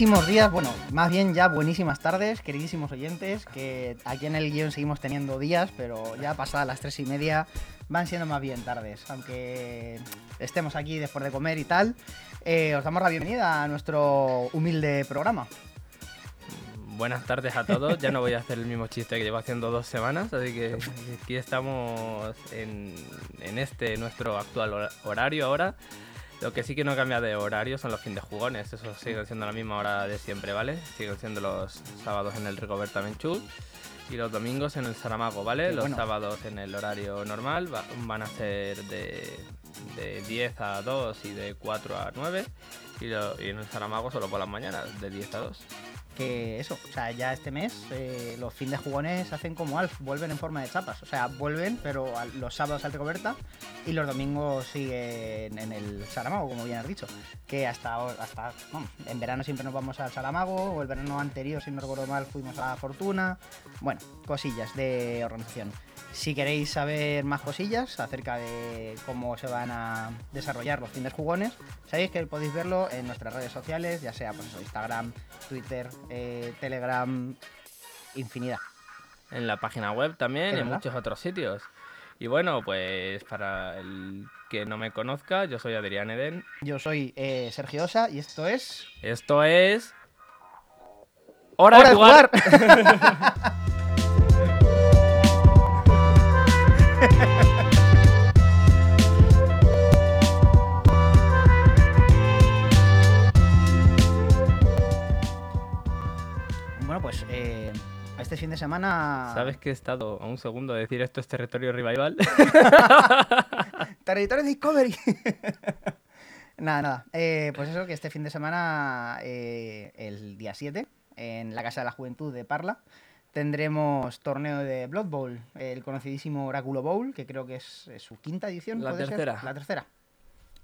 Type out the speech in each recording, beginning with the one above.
Buenísimos días, bueno, más bien ya buenísimas tardes, queridísimos oyentes, que aquí en el guion seguimos teniendo días, pero ya pasadas las tres y media van siendo más bien tardes, aunque estemos aquí después de comer y tal. eh, os damos la bienvenida a nuestro humilde programa. Buenas tardes a todos. Ya no voy a hacer el mismo chiste que llevo haciendo dos semanas, así que aquí estamos en, en este nuestro actual hora- horario ahora. Lo que sí que no cambia de horario son los fines de jugones. Eso sigue siendo la misma hora de siempre, ¿vale? Siguen siendo los sábados en el Rigoberta Menchú y los domingos en el Saramago, ¿vale? Qué los bueno. sábados en el horario normal va- van a ser de, de 10 a 2 y de 4 a 9. Y, en el Saramago solo por las mañanas, de 10 a 2. Que eso, o sea, ya este mes eh, los fines de jugones hacen como Alf, vuelven en forma de chapas. O sea, vuelven, pero los sábados al Rigoberta y los domingos siguen en el Saramago, como bien has dicho. Que hasta, hasta en verano siempre nos vamos al Saramago, o el verano anterior, si no recuerdo mal, fuimos a Fortuna. Bueno, cosillas de organización. Si queréis saber más cosillas acerca de cómo se van a desarrollar los fines jugones, sabéis que podéis verlo en nuestras redes sociales, ya sea pues eso, Instagram, Twitter, eh, Telegram, infinidad. en la página web también y en muchos otros sitios. Y bueno, pues para el que no me conozca, yo soy Adrián Eden. Yo soy eh, Sergio Osa y esto es... Esto es... ¡Hora, de jugar! bueno, pues eh, este fin de semana... ¿Sabes que he estado a un segundo de decir esto es territorio revival? Territorio Discovery. nada, nada. Eh, pues eso, que este fin de semana, eh, el día 7, en la Casa de la Juventud de Parla, tendremos torneo de Blood Bowl, el conocidísimo Oráculo Bowl, que creo que es, es su quinta edición. La ¿puede ser? tercera. La tercera.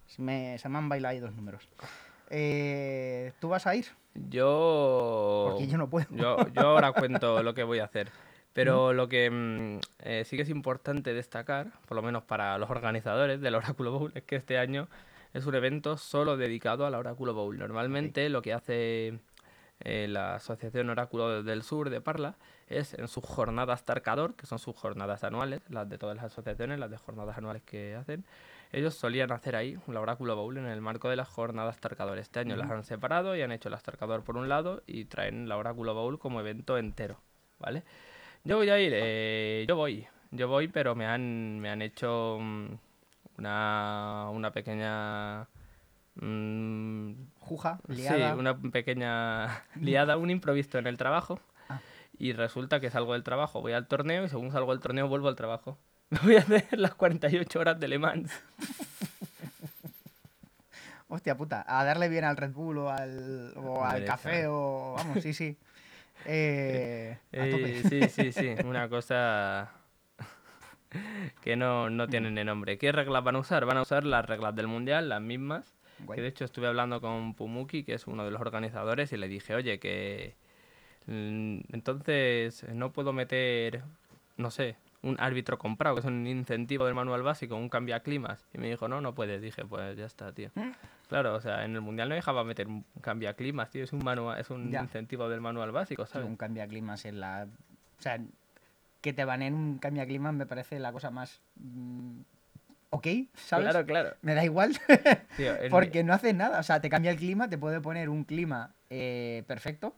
Se me, se me han bailado ahí dos números. Eh, ¿Tú vas a ir? Yo... Porque yo no puedo. Yo, yo ahora cuento lo que voy a hacer. Pero lo que mm, eh, sí que es importante destacar, por lo menos para los organizadores del Oráculo Bowl, es que este año es un evento solo dedicado al Oráculo Bowl. Normalmente lo que hace eh, la Asociación Oráculo del Sur de Parla es en sus jornadas Tarcador, que son sus jornadas anuales, las de todas las asociaciones, las de jornadas anuales que hacen, ellos solían hacer ahí un Oráculo Bowl en el marco de las jornadas Tarcador. Este año las han separado y han hecho las Tarcador por un lado y traen la Oráculo Bowl como evento entero, ¿vale? Yo voy a ir, eh, yo voy, yo voy, pero me han, me han hecho mm, una, una pequeña... mm, Juja, Sí, liada. una pequeña liada, un improviso en el trabajo. Y resulta que salgo del trabajo, voy al torneo y según salgo del torneo vuelvo al trabajo. Me voy a hacer las 48 horas de Le Mans. Hostia puta, a darle bien al Red Bull o al, o al café o... Vamos, sí, sí. Eh, tope. Eh, sí, sí, sí, una cosa que no, no tiene ni nombre. ¿Qué reglas van a usar? Van a usar las reglas del Mundial, las mismas. Guay. Que de hecho estuve hablando con Pumuki, que es uno de los organizadores, y le dije, oye, que entonces no puedo meter, no sé, un árbitro comprado, que es un incentivo del manual básico, un cambiaclimas. Y me dijo, no, no puedes. Dije, pues ya está, tío. ¿Mm? Claro, o sea, en el mundial no dejaba meter un cambiaclimas, tío. Es un manual, es un Ya. incentivo del manual básico, ¿sabes? un cambiaclimas en la. O sea, que te baneen un cambiaclimas me parece la cosa más. mm, ok, ¿sabes? Claro, claro. Me da igual, Tío, porque no hace nada. O sea, te cambia el clima, te puede poner un clima eh, perfecto,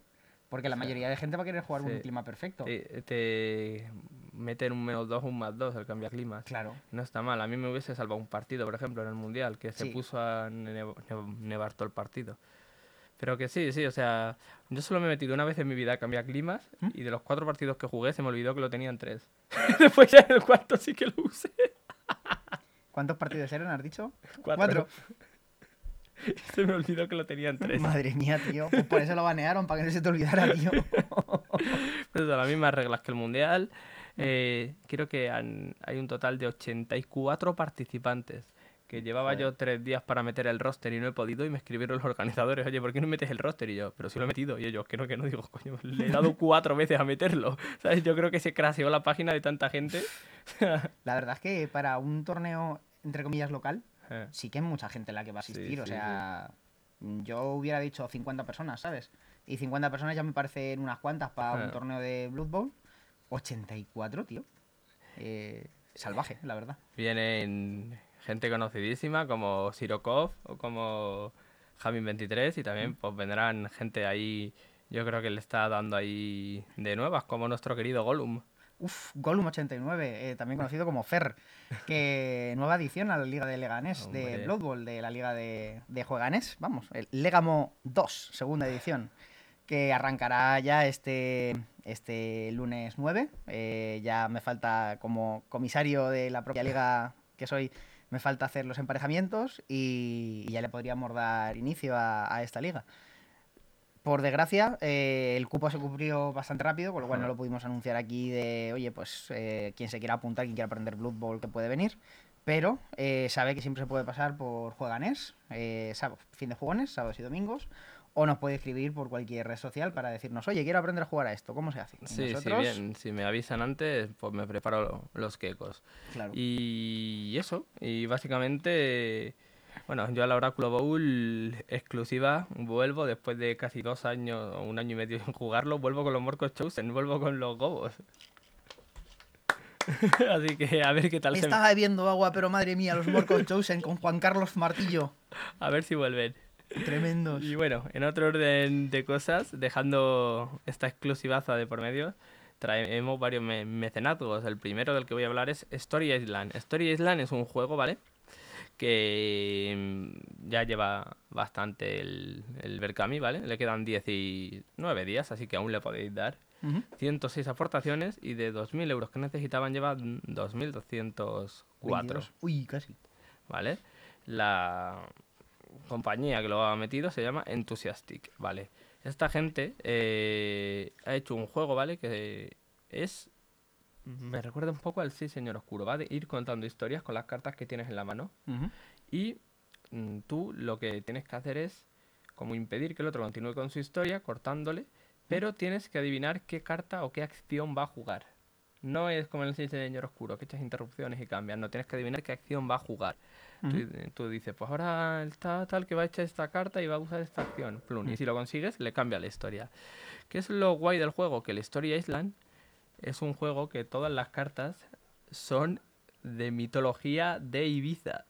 porque la mayoría de gente va a querer jugar con un Sí. clima perfecto. te, te meten un menos dos, un más dos, el cambiaclimas. Claro. No está mal. A mí me hubiese salvado un partido, por ejemplo, en el Mundial, que se Sí. puso a nev- nev- nevar todo el partido. Pero que sí, sí, o sea, yo solo me he metido una vez en mi vida a cambiar climas ¿Mm? y de los cuatro partidos que jugué se me olvidó que lo tenían tres. Después ya en el cuarto sí que lo usé. ¿Cuántos partidos eran, has dicho? Cuatro. Se me olvidó que lo tenían tres. Madre mía, tío. Pues por eso lo banearon, para que no se te olvidara, tío. Pues son las mismas reglas que el Mundial. Eh, creo que han- hay un total de 84 participantes. Que llevaba Joder. yo tres días para meter el roster y no he podido. Y me escribieron los organizadores, oye, ¿por qué no metes el roster? Y yo, pero si lo he metido. Y ellos, que no, que no. Digo, coño, le he dado cuatro veces a meterlo. ¿Sabes? Yo creo que se craseó la página de tanta gente. La verdad es que para un torneo, entre comillas, local, Eh, sí que hay mucha gente la que va a Sí, asistir. o sí, sea, yo hubiera dicho 50 personas, ¿sabes? Y 50 personas ya me parecen unas cuantas para un Ah. torneo de Blood Bowl. 84, tío. Eh, salvaje, la verdad. Vienen gente conocidísima como Sirokov o como Jamin23 y también pues vendrán gente ahí, yo creo que le está dando ahí de nuevas, como nuestro querido Gollum. Uf, Gollum 89, eh, también conocido como Fer, que nueva edición a la Liga de Leganés, de. Blood Bowl, de la Liga de, de Jueganés, vamos, el Legamo 2, segunda edición, que arrancará ya este, este lunes 9. Eh, ya me falta, como comisario de la propia liga que soy, me falta hacer los emparejamientos y, y ya le podríamos dar inicio a, a esta liga. Por desgracia, eh, el cupo se cubrió bastante rápido, con lo cual no lo pudimos anunciar aquí de, oye, pues eh, quien se quiera apuntar, quien quiera aprender Blood Bowl, que puede venir. Pero eh, sabe que siempre se puede pasar por Jueganés, eh, sábado- fin de jugones, sábados y domingos, o nos puede escribir por cualquier red social para decirnos, oye, quiero aprender a jugar a esto, ¿cómo se hace? Y Sí, nosotros, si bien, si me avisan antes, pues me preparo lo- los quecos. claro. Y eso, y básicamente, bueno, yo a la Oráculo Bowl exclusiva vuelvo después de casi dos años o un año y medio sin jugarlo, vuelvo con los Morcos Chosen, vuelvo con los Gobos. Así que a ver qué tal se me- Estaba bebiendo agua, pero madre mía, los Morcos Chosen con Juan Carlos Martillo. A ver si vuelven. Tremendos. Y bueno, en otro orden de cosas, dejando esta exclusivaza de por medio, traemos varios me- mecenazgos. El primero del que voy a hablar es Story Island. Story Island es un juego, ¿vale? Que mm, ya lleva bastante el, el Berkami, ¿vale? Le quedan 19 días, así que aún le podéis dar. Ujú. 106 aportaciones y de 2.000 euros que necesitaban llevan 2.204. 22. Uy, casi. ¿vale? La compañía que lo ha metido se llama Enthusiastic, ¿vale? Esta gente eh, ha hecho un juego, ¿vale? Que es... Me recuerda un poco al Sí, Señor Oscuro, va de ir contando historias con las cartas que tienes en la mano y mm, tú lo que tienes que hacer es como impedir que el otro continúe con su historia cortándole, pero tienes que adivinar qué carta o qué acción va a jugar. No es como en el Sí, Señor Oscuro, que echas interrupciones y cambias, no tienes que adivinar qué acción va a jugar. Tú, tú dices, pues ahora está tal que va a echar esta carta y va a usar esta acción. plum, Y si lo consigues, le cambia la historia. ¿Qué es lo guay del juego? Que el Story Island es un juego que todas las cartas son de mitología de Ibiza.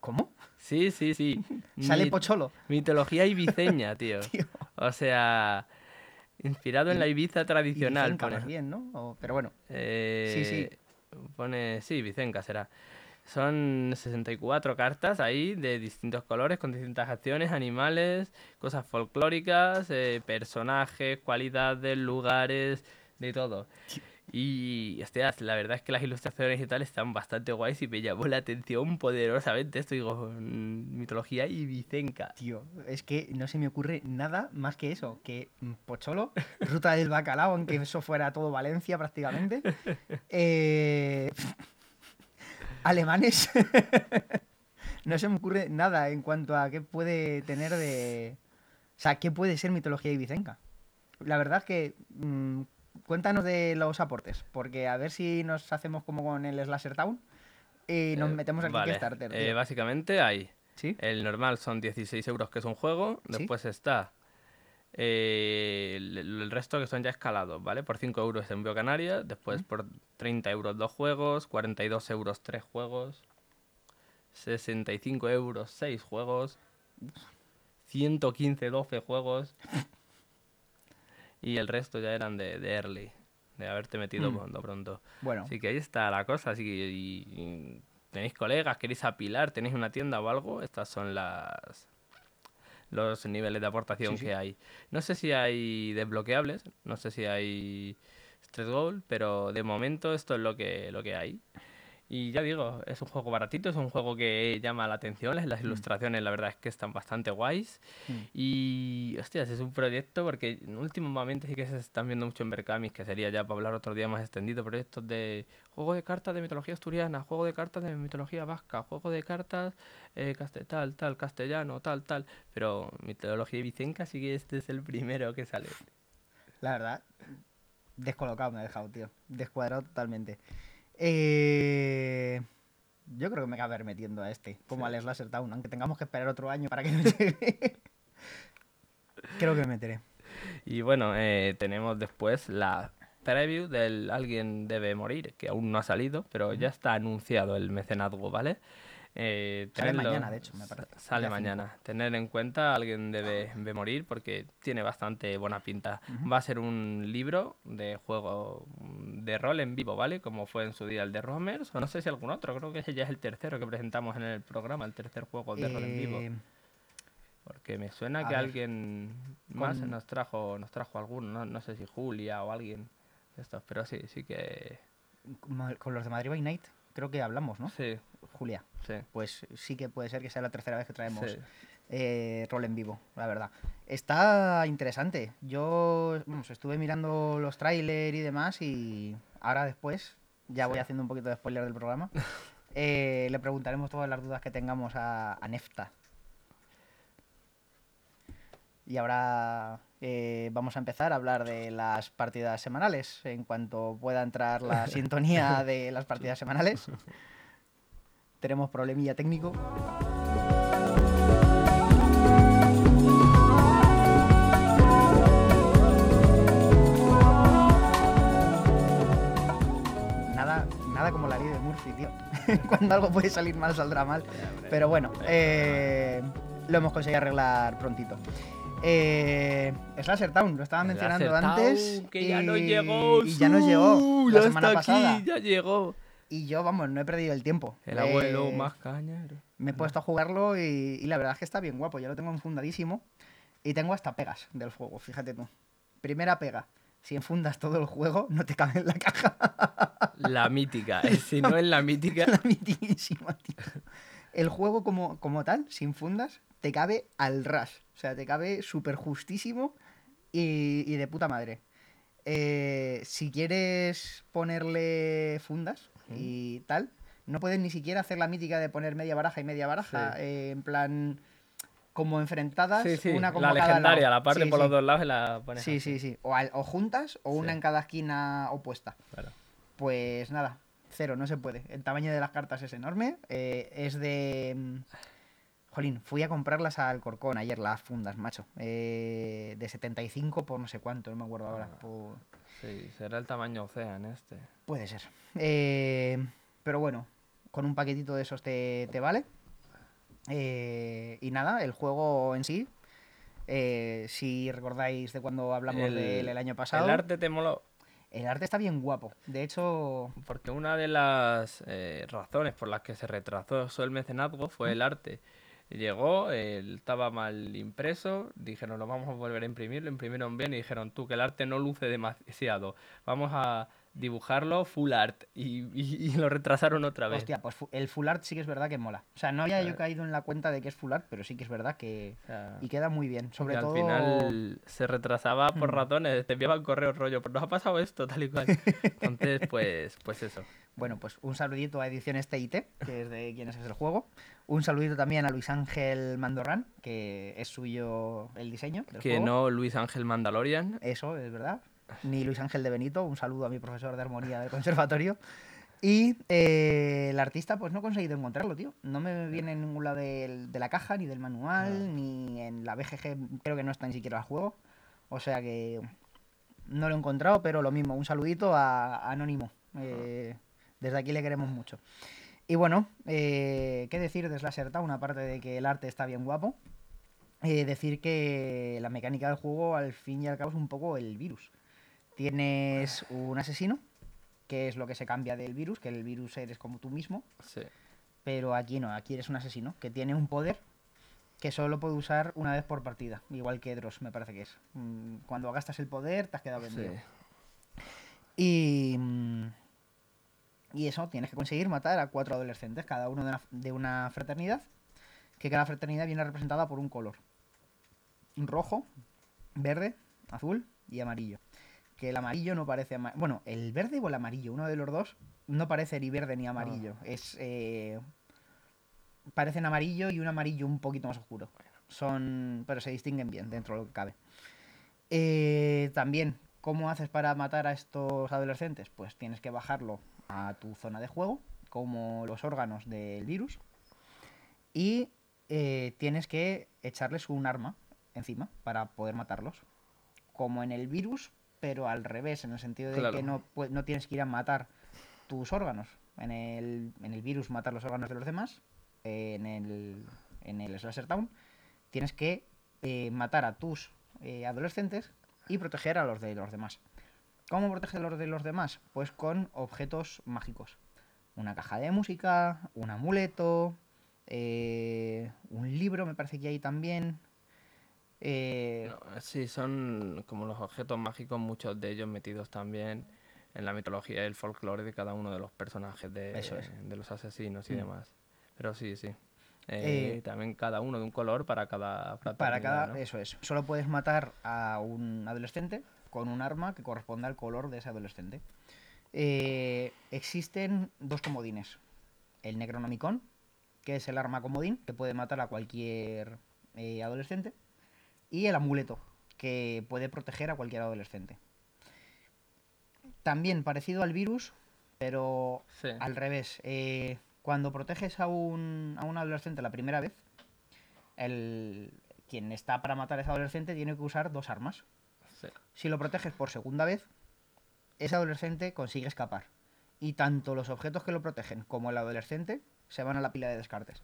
¿Cómo? Sí, sí, sí. Sale Mit- Pocholo. Mitología ibiceña, tío. Tío. O sea, inspirado en la Ibiza tradicional. Vicenca, pone. bien, ¿no? O- pero bueno. Eh, sí. Pone, sí, Vicenca será. Son 64 cartas ahí de distintos colores, con distintas acciones, animales, cosas folclóricas, eh, personajes, cualidades, lugares, de todo. Y, hostias, la verdad es que las ilustraciones y tal están bastante guays y me llamó la atención poderosamente esto. Digo, mm, mitología ibicenca. Tío, es que no se me ocurre nada más que eso, que mm, Pocholo, Ruta del Bacalao, aunque eso fuera todo Valencia prácticamente. eh, alemanes. no se me ocurre nada en cuanto a qué puede tener de... O sea, qué puede ser mitología ibicenca. La verdad es que... mm, cuéntanos de los aportes, porque a ver si nos hacemos como con el Slasher Town y nos Eh, metemos al vale, Kickstarter. eh, básicamente hay ¿Sí? El normal son 16 euros, que es un juego. Sí. Después está eh, el, el resto que son ya escalados, ¿vale? Por 5 euros envío Canarias. Después por 30 euros dos juegos. 42 euros tres juegos. 65 euros seis juegos. 115, 12 juegos. Y el resto ya eran de, de early. De haberte metido Mm. pronto, pronto. Bueno. Así que ahí está la cosa. Así que y- y tenéis colegas, queréis apilar, tenéis una tienda o algo, estas son las los niveles de aportación Sí, sí. que hay. No sé si hay desbloqueables, no sé si hay stretch goal, pero de momento esto es lo que lo que hay. Y ya digo, es un juego baratito, es un juego que llama la atención, las- las ilustraciones la verdad es que están bastante guays. Mm. Y, hostias, es un proyecto porque últimamente sí que se están viendo mucho en Berkamis, que sería ya para hablar otro día más extendido, proyectos de juego de cartas de mitología asturiana, juego de cartas de mitología vasca, juego de cartas eh, tal, tal, castellano, tal, tal. Pero mitología ibicenca sí que este es el primero que sale. La verdad, descolocado me ha dejado, tío. Descuadrado totalmente. Eh, yo creo que me voy a ver metiendo a este, como al Slasher Town, aunque tengamos que esperar otro año para que nos llegue. creo que me meteré. Y bueno, eh, tenemos después la preview del Alguien debe morir, que aún no ha salido, pero ya está anunciado el mecenazgo, ¿vale? Eh, sale mañana, de hecho, me parece. Sale mañana. Tener en cuenta, alguien debe, morir porque tiene bastante buena pinta. Va a ser un libro de juego de rol en vivo, ¿vale? Como fue en su día el de Romers, o no sé si algún otro, creo que ese ya es el tercero que presentamos en el programa, el tercer juego de rol en vivo. Eh, porque me suena que alguien más nos trajo nos trajo alguno, no, no sé si Julia o alguien de estos, pero sí, sí que... Con los de Madrid by Night creo que hablamos, ¿no? Sí. Julia. Sí. Pues sí que puede ser que sea la tercera vez que traemos eh, rol en vivo, la verdad. Está interesante. Yo estuve mirando los trailers y demás y ahora después, ya voy haciendo un poquito de spoiler del programa, eh, le preguntaremos todas las dudas que tengamos a, a Nefta. Y ahora eh, vamos a empezar a hablar de las partidas semanales. En cuanto pueda entrar la sintonía de las partidas semanales. Tenemos problemilla técnico. Nada, como la ley de Murphy, tío. Cuando algo puede salir mal, saldrá mal. Pero bueno, eh, lo hemos conseguido arreglar prontito. Eh, Slasher Town, lo estaba mencionando antes. que ya no llegó. Y ya nos llegó. la semana pasada. ya llegó. Y yo, vamos, no he perdido el tiempo. El abuelo más cañero. Me he puesto a jugarlo y, la verdad es que está bien guapo. Ya lo tengo enfundadísimo. Y tengo hasta pegas del juego, fíjate tú. Primera pega. Si enfundas todo el juego, no te cabe en la caja. La mítica. Eh, si no es la mítica. La mitiquísima, tío. El juego como, como tal, sin fundas, te cabe al ras. O sea, te cabe súper justísimo y, de puta madre. Eh, si quieres ponerle fundas y tal, no puedes ni siquiera hacer la mítica de poner media baraja y media baraja. Eh, en plan, como enfrentadas, una como la legendaria, la parte por los dos lados y la pones. Sí, sí, sí. O, o juntas o una en cada esquina opuesta. Pues nada, cero, no se puede. El tamaño de las cartas es enorme. Eh, es de. Jolín, fui a comprarlas al Corcón ayer, las fundas, macho. Eh, de 75 por no sé cuánto, no me acuerdo ahora. Ah, sí, será el tamaño Ocean este. Puede ser. Eh, pero bueno, con un paquetito de esos te, vale. y nada, el juego en sí. si recordáis de cuando hablamos del el año pasado. El arte te moló. El arte está bien guapo. De hecho. Porque una de las eh, razones por las que se retrasó el mecenazgo fue el arte. Llegó, estaba mal impreso, dijeron lo vamos a volver a imprimir, lo imprimieron bien y dijeron tú que el arte no luce demasiado, vamos a dibujarlo full art y, lo retrasaron otra vez. Hostia, pues el full art sí que es verdad que mola. O sea, no había yo caído en la cuenta de que es full art, pero sí que es verdad que... y queda muy bien, sobre todo... Al final se retrasaba por mm. ratones, te enviaban correo rollo, pero nos ha pasado esto, tal y cual. Entonces, pues, pues eso. Bueno, pues un saludito a Ediciones TIT, que es de quienes es el juego. Un saludito también a Luis Ángel Mandorran, que es suyo el diseño. que no Luis Ángel Mandalorian. Eso, es verdad ni Luis Ángel de Benito, un saludo a mi profesor de armonía del conservatorio. Y eh, el artista, pues no he conseguido encontrarlo, tío. No me viene en ningún lado de, la caja, ni del manual, ni en la BGG, creo que no está ni siquiera el juego. O sea que no lo he encontrado, pero lo mismo, un saludito a, Anónimo. Eh, desde aquí le queremos mucho. Y bueno, eh, ¿qué decir de Slasher Town? Aparte de que el arte está bien guapo. decir que la mecánica del juego, al fin y al cabo, es un poco el virus. Tienes un asesino, que es lo que se cambia del virus, que el virus eres como tú mismo. Sí. Pero aquí no, aquí eres un asesino que tiene un poder que solo puede usar una vez por partida, igual que Dross, me parece que es. Mm, cuando gastas el poder, te has quedado vendido. Y. Y eso, tienes que conseguir matar a cuatro adolescentes, cada uno de una, de una fraternidad, que cada fraternidad viene representada por un color. Rojo, verde, azul y amarillo que el amarillo no parece Bueno, el verde o el amarillo, uno de los dos, no parece ni verde ni amarillo. Ah. Es. Eh, parecen amarillo y un amarillo un poquito más oscuro. Son. Pero se distinguen bien dentro de lo que cabe. Eh, también, ¿cómo haces para matar a estos adolescentes? Pues tienes que bajarlo a tu zona de juego, como los órganos del virus. Y eh, tienes que echarles un arma encima para poder matarlos como en el virus, pero al revés, en el sentido de Claro. que no, no tienes que ir a matar tus órganos. En el, en el virus matar los órganos de los demás, eh, en el, en el Slasher Town tienes que eh, matar a tus eh, adolescentes y proteger a los de los demás. ¿Cómo proteger a los de los demás? Pues con objetos mágicos. Una caja de música, un amuleto, eh, un libro me parece que hay también. Eh, No, sí, son como los objetos mágicos, muchos de ellos metidos también en la mitología y el folclore de cada uno de los personajes de, Eso es. de los asesinos y Mm. demás. Pero sí, sí. Eh, Eh, también cada uno de un color para cada Para cada. ¿no? Eso es. Solo puedes matar a un adolescente con un arma que corresponda al color de ese adolescente. Eh, existen dos comodines. El Necronomicon, que es el arma comodín, que puede matar a cualquier eh, adolescente. Y el amuleto, que puede proteger a cualquier adolescente. También parecido al virus, pero Sí. al revés. eh, cuando proteges a un, a un adolescente la primera vez, el, quien está para matar a ese adolescente tiene que usar dos armas. Sí. Si lo proteges por segunda vez, ese adolescente consigue escapar. Y tanto los objetos que lo protegen como el adolescente se van a la pila de descartes.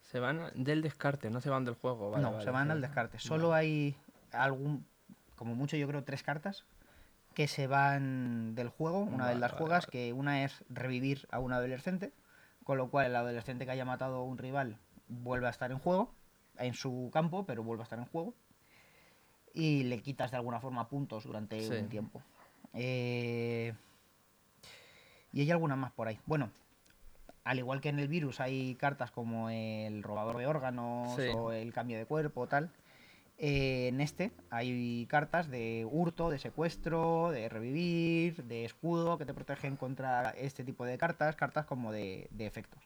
Se van del descarte, no se van del juego. vale, no, vale, se van sí. al descarte. Solo hay algún, como mucho yo creo, tres cartas que se van del juego. Una Vale, de las vale, juegas, vale. que una es revivir a un adolescente, con lo cual el adolescente que haya matado a un rival vuelve a estar en juego, en su campo, pero vuelve a estar en juego. Y le quitas de alguna forma puntos durante Sí. un tiempo. Eh, Y hay alguna más por ahí. Bueno, al igual que en el virus hay cartas como el robador de órganos Sí. o el cambio de cuerpo tal. eh, en este hay cartas de hurto, de secuestro, de revivir, de escudo que te protegen contra este tipo de cartas, cartas como de, de efectos.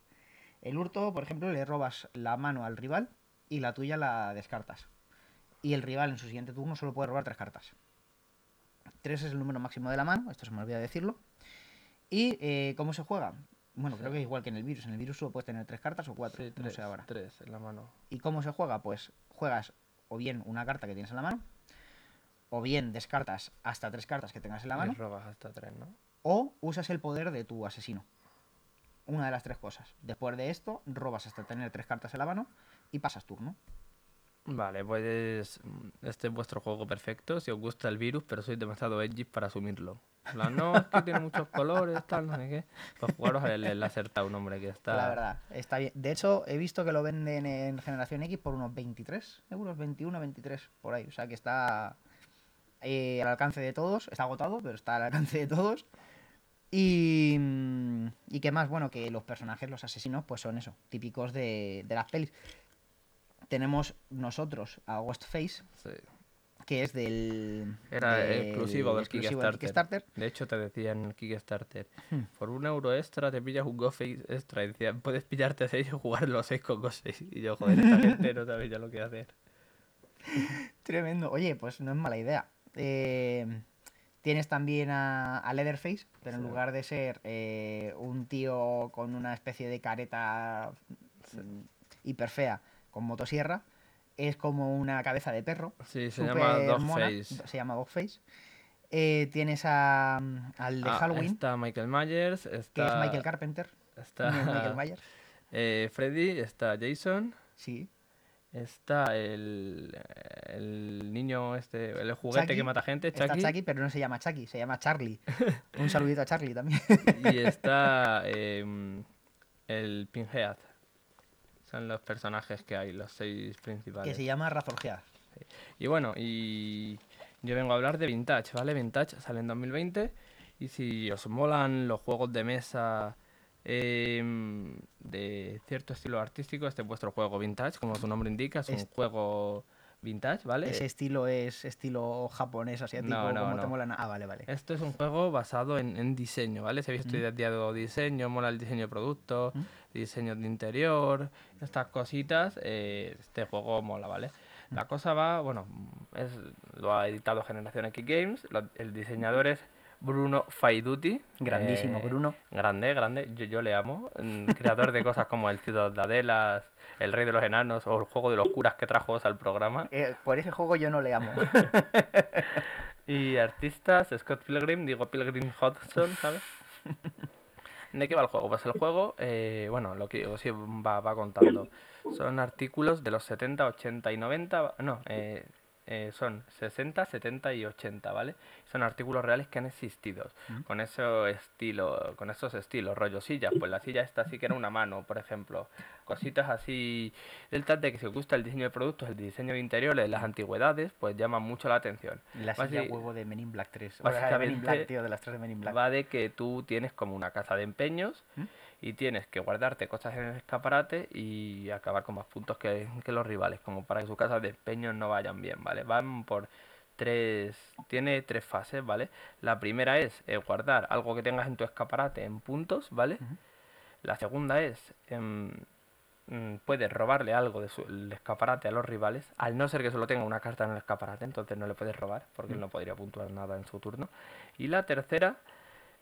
El hurto, por ejemplo, le robas la mano al rival y la tuya la descartas. Y el rival en su siguiente turno solo puede robar tres cartas. Tres es el número máximo de la mano, esto se me olvida decirlo. ¿Y eh, cómo se juega? Bueno, creo que es igual que en el virus. En el virus solo puedes tener tres cartas o cuatro, Sí, no sé ahora. tres en la mano. ¿Y cómo se juega? Pues juegas o bien una carta que tienes en la mano, o bien descartas hasta tres cartas que tengas en la Y mano, robas hasta tres, ¿no? o usas el poder de tu asesino. Una de las tres cosas. Después de esto, robas hasta tener tres cartas en la mano y pasas turno. Vale, pues mm, este es vuestro juego perfecto si os gusta el virus, pero sois demasiado edgy para asumirlo. No, es que tiene muchos colores, tal, no sé qué. Pues jugaros el, el Laser Town, hombre, que está... La verdad, está bien. De hecho, he visto que lo venden en Generación X por unos 23 euros, 21, 23, por ahí. O sea que está eh, al alcance de todos. Está agotado, pero está al alcance de todos. Y, mm, y qué más, bueno, que los personajes, los asesinos, pues son eso, típicos de, de las pelis. Tenemos nosotros a Ghostface, Sí. que es del... Era del- exclusivo del exclusivo Kickstarter. Kickstarter. De hecho, te decía en el Kickstarter, Hmm. por un euro extra te pillas un Ghostface extra. Y decía, puedes pillarte seis y jugar los seis con Ghostface. Y yo, joder, esta gente no sabe ya lo que hacer. Tremendo. Oye, pues no es mala idea. Eh, tienes también a, a Leatherface, pero en lugar de ser eh, un tío con una especie de careta mm, hiper fea con motosierra, es como una cabeza de perro. Sí, se llama Dogface. Se llama Dogface. Eh, tienes a, al de Ah, Halloween, Está Michael Myers, que está... es Michael Carpenter. Está no es Michael Myers. eh, Freddy, está Jason, Sí. está el, el niño este, el juguete Chucky, que mata gente, Está Chucky, Chucky, pero no se llama Chucky, se llama Charlie. Un saludito a Charlie también. y está em, el Pinhead. Son los personajes que hay, los seis que principales. se llama Razorgear. Y bueno, y yo vengo a hablar de Vintage, ¿vale? Vintage sale en 2020 y si os molan los juegos de mesa em, de cierto estilo artístico, este es vuestro juego Vintage, como su nombre indica, es un juego vintage, ¿vale? Ese estilo es estilo japonés, asiático, No, no, como te no. mola. Ah, vale, vale. Esto es un juego basado en, en diseño, ¿vale? Si habéis estudiado diseño, mola el diseño de producto, Mm. Diseño de interior, estas cositas, eh, este juego mola, ¿vale? La cosa va, bueno, es, lo ha editado Generación X Games, lo- el diseñador es Bruno Faiduti. Grandísimo, eh, Bruno. Grande, grande. Yo, yo le amo. mm, Creador de cosas como El Ciudadelas, El Rey de los Enanos o El Juego de los Curas que trajo al programa. Eh, por ese juego yo no le amo. Y artistas, Scott Pilgrim, digo Pilgrim Hodgson, ¿sabes? ¿De qué va el juego? Pues el juego, eh, bueno, lo que os va, va contando. Son artículos de los 70, 80 y 90, no, eh, eh, son 60, 70 y 80, ¿vale? Son artículos reales que han existido. Mm. Con ese estilo, con esos estilos, rollo sillas, pues la silla esta sí que era una mano, por ejemplo. Cositas así, del tal de que si os gusta el diseño de productos, el diseño de interiores, las antigüedades, pues llaman mucho la atención. La silla Basi- huevo de Men in Black 3. O sea, de Men in Black, básicamente tío, de las tres de Men in Black. Va de que tú tienes como una casa de empeños ¿Mm? Y tienes que guardarte cosas en el escaparate y acabar con más puntos que, que los rivales, como para que sus casas de empeños no vayan bien, ¿vale? Van por tres, tiene tres fases, ¿vale? La primera es eh, guardar algo que tengas en tu escaparate en puntos, ¿vale? La segunda es em, mm, puedes robarle algo de su el escaparate a los rivales, al no ser que solo tenga una carta en el escaparate, entonces no le puedes robar, porque él no podría puntuar nada en su turno. Y la tercera,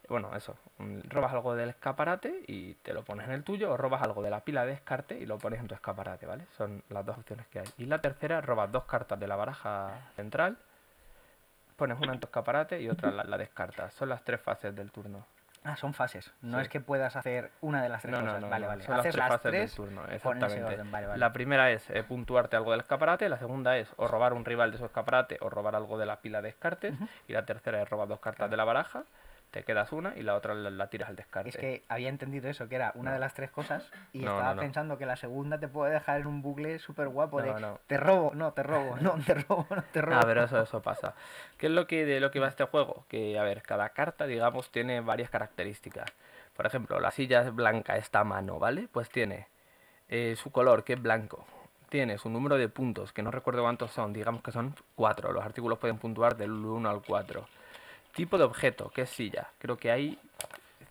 bueno, eso, mm, robas algo del escaparate y te lo pones en el tuyo, o robas algo de la pila de descarte y lo pones en tu escaparate, ¿vale? Son las dos opciones que hay. Y la tercera, robas dos cartas de la baraja central, pones una en tu escaparate y otra la, la descartas. Son las tres fases del turno. Ah, son fases. No Sí. es que puedas hacer una de las tres No, cosas. no, vale, no, vale. son las tres fases del turno, exactamente. Vale, vale. La primera es eh, puntuarte algo del escaparate, la segunda es o robar un rival de su escaparate o robar algo de la pila de descartes, y la tercera es robar dos cartas Claro. de la baraja, te quedas una y la otra la, la tiras al descarte. Es que había entendido eso, que era una No. de las tres cosas, y No, estaba no, pensando que la segunda te puede dejar en un bucle súper guapo de te robo, no, te robo, no, te robo, no, te robo. Ah, pero eso, eso pasa. ¿Qué es lo que, de lo que va este juego? Que, a ver, cada carta, digamos, tiene varias características. Por ejemplo, la silla es blanca, esta mano, ¿vale? Pues tiene eh, su color, que es blanco. Tiene su número de puntos, que no recuerdo cuántos son, digamos que son cuatro. Los artículos pueden puntuar del 1 al 4. Tipo de objeto, que es silla. Creo que hay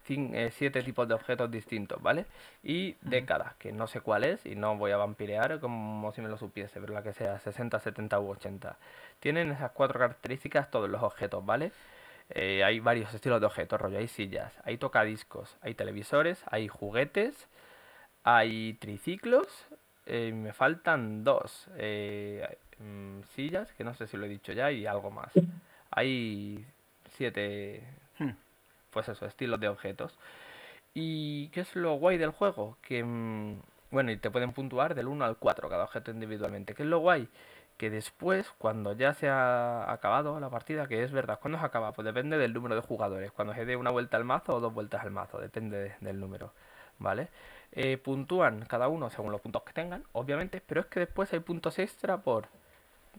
eh, siete tipos de objetos distintos, ¿vale? Y década, que no sé cuál es y no voy a vampirear como si me lo supiese, pero la que sea, 60, 70 u 80. Tienen esas cuatro características todos los objetos, ¿vale? Eh, hay varios estilos de objetos, rollo, hay sillas, hay tocadiscos, hay televisores, hay juguetes, hay triciclos, eh, me faltan dos eh, mm, sillas, que no sé si lo he dicho ya, y algo más. Hay siete, Hmm. pues eso, estilos de objetos. ¿Y qué es lo guay del juego? Que, mm, bueno, y te pueden puntuar del 1 al 4 cada objeto individualmente. ¿Qué es lo guay? Que después, cuando ya se ha acabado la partida, que es verdad, ¿cuándo se acaba? Pues depende del número de jugadores. Cuando se dé una vuelta al mazo o dos vueltas al mazo, depende de- del número, ¿vale? Eh, puntúan cada uno según los puntos que tengan, obviamente, pero es que después hay puntos extra por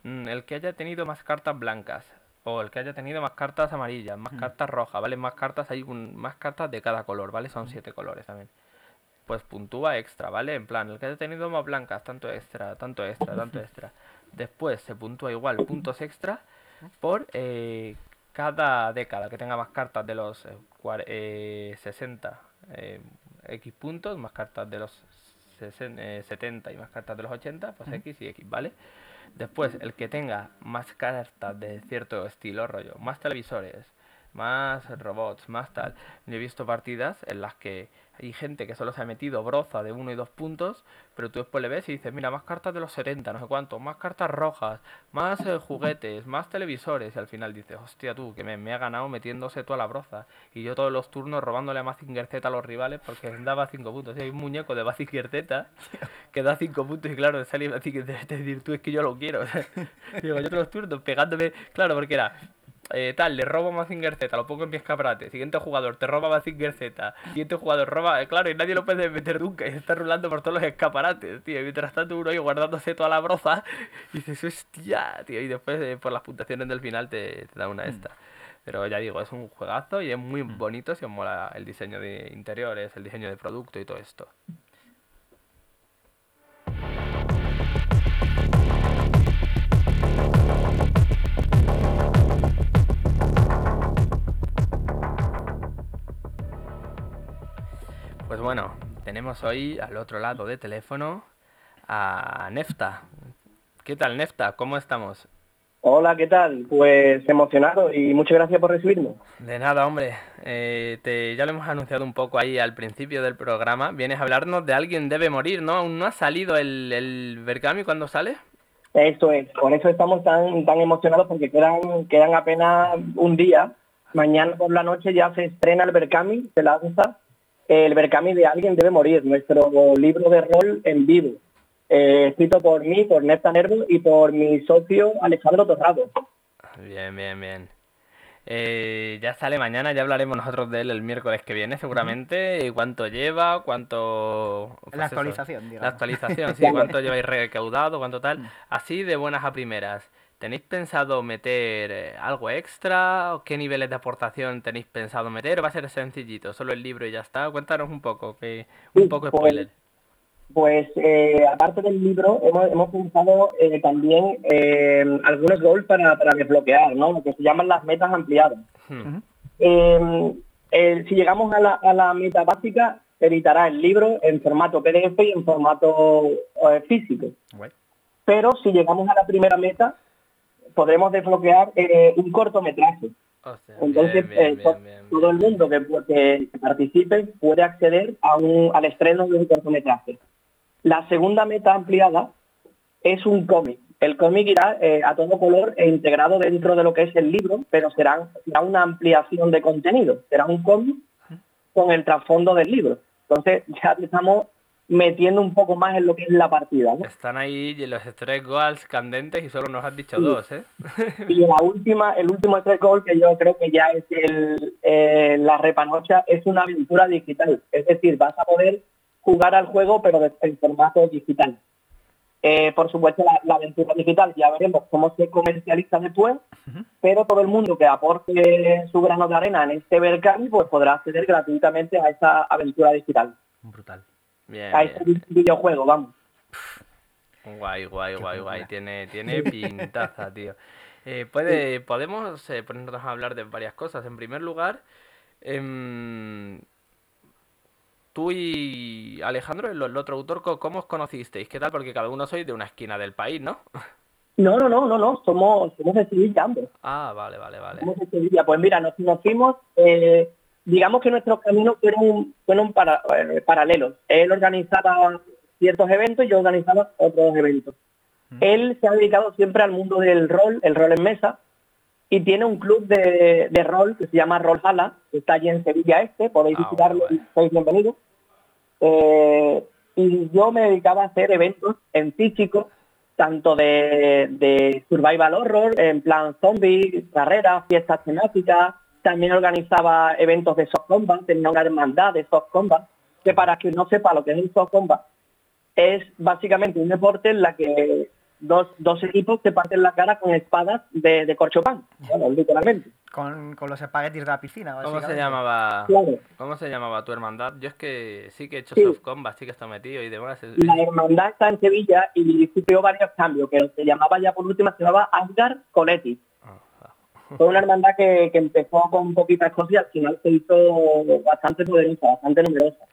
mm, el que haya tenido más cartas blancas o el que haya tenido más cartas amarillas, más Mm. cartas rojas, ¿vale? Más cartas, hay un- más cartas de cada color, ¿vale? Son siete colores también. Pues puntúa extra, ¿vale? En plan, el que haya tenido más blancas, tanto extra, tanto extra, tanto extra. Después se puntúa igual puntos extra por eh, cada década que tenga más cartas de los eh, cuar- eh, 60 eh, X puntos, más cartas de los sesen- eh, 70 y más cartas de los 80, pues. X y X, ¿vale? Después, el que tenga más cartas de cierto estilo, rollo, más televisores, más robots, más tal. Yo he visto partidas en las que hay gente que solo se ha metido broza de uno y dos puntos, pero tú después le ves y dices, mira, más cartas de los 70, no sé cuánto, más cartas rojas, más eh, juguetes, más televisores, y al final dices, hostia tú, que me, me ha ganado metiéndose toda la broza. Y yo todos los turnos robándole a Mazinger Z a los rivales porque daba 5 puntos. Y hay un muñeco de Mazinger Z que da 5 puntos y claro, sale Mazinger Z, es decir, tú es que yo lo quiero. Digo, yo todos los turnos pegándome, claro, porque era eh, tal, le robo a Mazinger Z, lo pongo en mi escaparate. Siguiente jugador, te roba Mazinger Z. Siguiente jugador, roba. eh, claro, y nadie lo puede meter nunca. Y está rulando por todos los escaparates, tío. Y mientras tanto, uno ahí guardándose toda la broza. Y dices, hostia, tío. Y después, eh, por las puntuaciones del final, te, te da una esta. Pero ya digo, es un juegazo y es muy bonito si os mola el diseño de interiores, el diseño de producto y todo esto. Pues bueno, tenemos hoy al otro lado de teléfono a Nefta. ¿Qué tal, Nefta? ¿Cómo estamos? Hola, ¿qué tal? Pues emocionado y muchas gracias por recibirme. De nada, hombre. Eh, te, ya lo hemos anunciado un poco ahí al principio del programa. Vienes a hablarnos de Alguien debe morir, ¿no? ¿Aún no ha salido el, el Berkami cuando sale? Esto es, por eso estamos tan, tan emocionados porque quedan, quedan apenas un día. Mañana por la noche ya se estrena el Berkami, se lanza el Berkami de Alguien debe morir, nuestro libro de rol en vivo. Eh, escrito por mí, por Nesta Nervo y por mi socio Alejandro Torrado. Bien, bien, bien. Eh, ya sale mañana, ya hablaremos nosotros de él el miércoles que viene seguramente. ¿Cuánto lleva? ¿Cuánto...? la actualización, digamos. La actualización, sí. ¿Cuánto lleváis recaudado? ¿Cuánto tal? Mm. Así de buenas a primeras. ¿Tenéis pensado meter eh, algo extra? ¿Qué niveles de aportación tenéis pensado meter? ¿O va a ser sencillito? Solo el libro y ya está. Cuéntanos un poco, que un poco pues, spoiler. Pues eh, aparte del libro, hemos, hemos pensado eh, también algunos goals para, para, desbloquear, ¿no? Lo que se llaman las metas ampliadas. Hmm. si llegamos a la, a la meta básica, editará el libro en formato PDF y en formato físico. Pero si llegamos a la primera meta, podremos desbloquear eh, un cortometraje. Entonces, eh, todo el mundo que, participe puede acceder a un, al estreno de un cortometraje. La segunda meta ampliada es un cómic. El cómic irá eh, a todo color e integrado dentro de lo que es el libro, pero será, será una ampliación de contenido. Será un cómic con el trasfondo del libro. Entonces, ya estamos metiendo un poco más en lo que es la partida. Están ahí los tres goals candentes y solo nos has dicho dos, ¿eh? y la última, el último tres goal que yo creo que ya es el, eh, la repanocha es una aventura digital. Es decir, vas a poder jugar al juego pero en formato digital. Eh, por supuesto, la, aventura digital ya veremos cómo se comercializa después, pero todo el mundo que aporte su grano de arena en este Berkami pues podrá acceder gratuitamente a esa aventura digital. Brutal. Bien, a este videojuego, vamos. Guay, guay, guay, guay. Tiene, tiene pintaza, tío. Eh, puede, podemos eh, ponernos a hablar de varias cosas. En primer lugar, em, tú y Alejandro, el, otro autor, ¿cómo os conocisteis? ¿Qué tal? Porque cada uno sois de una esquina del país, ¿no? No, no, no, no, no. Somos, somos de Sevilla ambos. Ah, vale, vale, vale. Somos de Sevilla. Pues mira, nos conocimos eh, digamos que nuestros caminos fueron, fueron para, eh, paralelos. Él organizaba ciertos eventos y yo organizaba otros eventos. Él se ha dedicado siempre al mundo del rol, el rol en mesa, y tiene un club de, rol que se llama Rol Hala, que está allí en Sevilla Este, podéis ah, visitarlo y sois bienvenidos. Eh, y yo me dedicaba a hacer eventos en físico, tanto de, de survival horror, en plan zombies, carreras, fiestas temáticas, también organizaba eventos de soft combat, tenía una hermandad de soft combat, que para quien no sepa lo que es un soft combat, es básicamente un deporte en la que dos, dos equipos se parten la cara con espadas de, de corchopán, bueno, literalmente. Con, con, los espaguetis de la piscina, ¿Cómo se llamaba ¿Cómo se llamaba tu hermandad? Yo es que sí que he hecho soft combat, sí que está metido y demás. La hermandad está en Sevilla y sufrió varios cambios, pero se llamaba ya por última, se llamaba Asgard Coletti. Fue una hermandad que, empezó con poquitas cosas y al final se hizo bastante poderosa, bastante numerosa.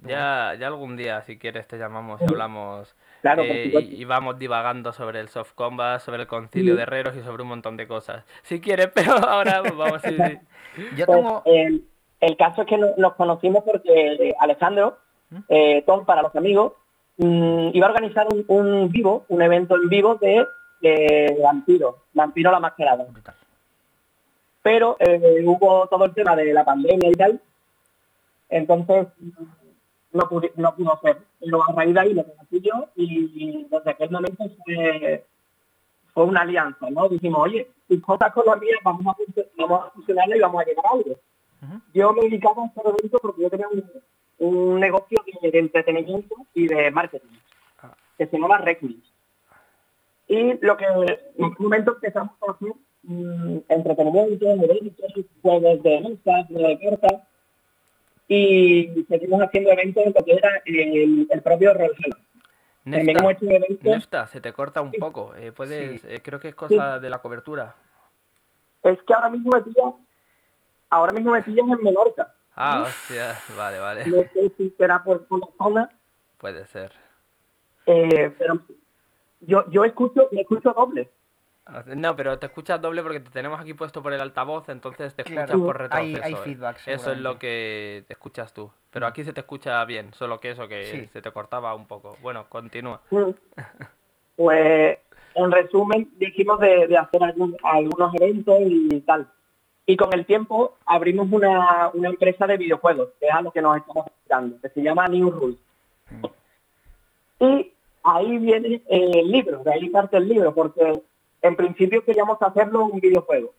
Ya, ya algún día, si quieres, te llamamos y hablamos. Claro, eh, y, vamos divagando sobre el soft combat, sobre el concilio de herreros y sobre un montón de cosas. Si quieres, pero ahora vamos a ir. Yo pues, tengo... el, caso es que nos conocimos porque Alejandro, ¿Mm? eh, Tom, para los amigos, mm, iba a organizar un, vivo, un evento en vivo de, de Vampiro, Vampiro la Mascarada pero eh, hubo todo el tema de la pandemia y tal, entonces no, pude, no pudo ser. Pero a raíz de ahí lo conocí yo y desde aquel momento fue, fue una alianza, ¿no? Dijimos, oye, si cosas con las mías vamos a, vamos a funcionar y vamos a llegar a algo. Yo me dedicaba a hacer eventos porque yo tenía un, negocio de, entretenimiento y de marketing, ah. que se llamaba Requiem. Y lo que en un momento empezamos a hacer entretenimiento, eventos, juegos de mesa, de cartas, y seguimos haciendo eventos en lo que era el, el propio Rollsala. Nefta, se te corta un poco. Eh, puedes, eh, creo que es cosa de la cobertura. Es que ahora mismo me pillas, ahora mismo me pillas en Menorca. Ah, hostia, vale, vale. No sé si será por, por la zona. Puede ser. Eh, pero yo, yo escucho, me escucho doble. No, pero te escuchas doble porque te tenemos aquí puesto por el altavoz, entonces te escuchas por retroceso. Hay, hay feedback. Eso es lo que te escuchas tú. Pero mm. aquí se te escucha bien, solo que eso, que se te cortaba un poco. Bueno, continúa. Mm. Pues, en resumen, dijimos de, hacer algunos eventos y tal. Y con el tiempo abrimos una, empresa de videojuegos, que es a lo que nos estamos explicando, que se llama New Rules. Mm. Y ahí viene el libro, de ahí parte el libro, porque en principio queríamos hacerlo un videojuego,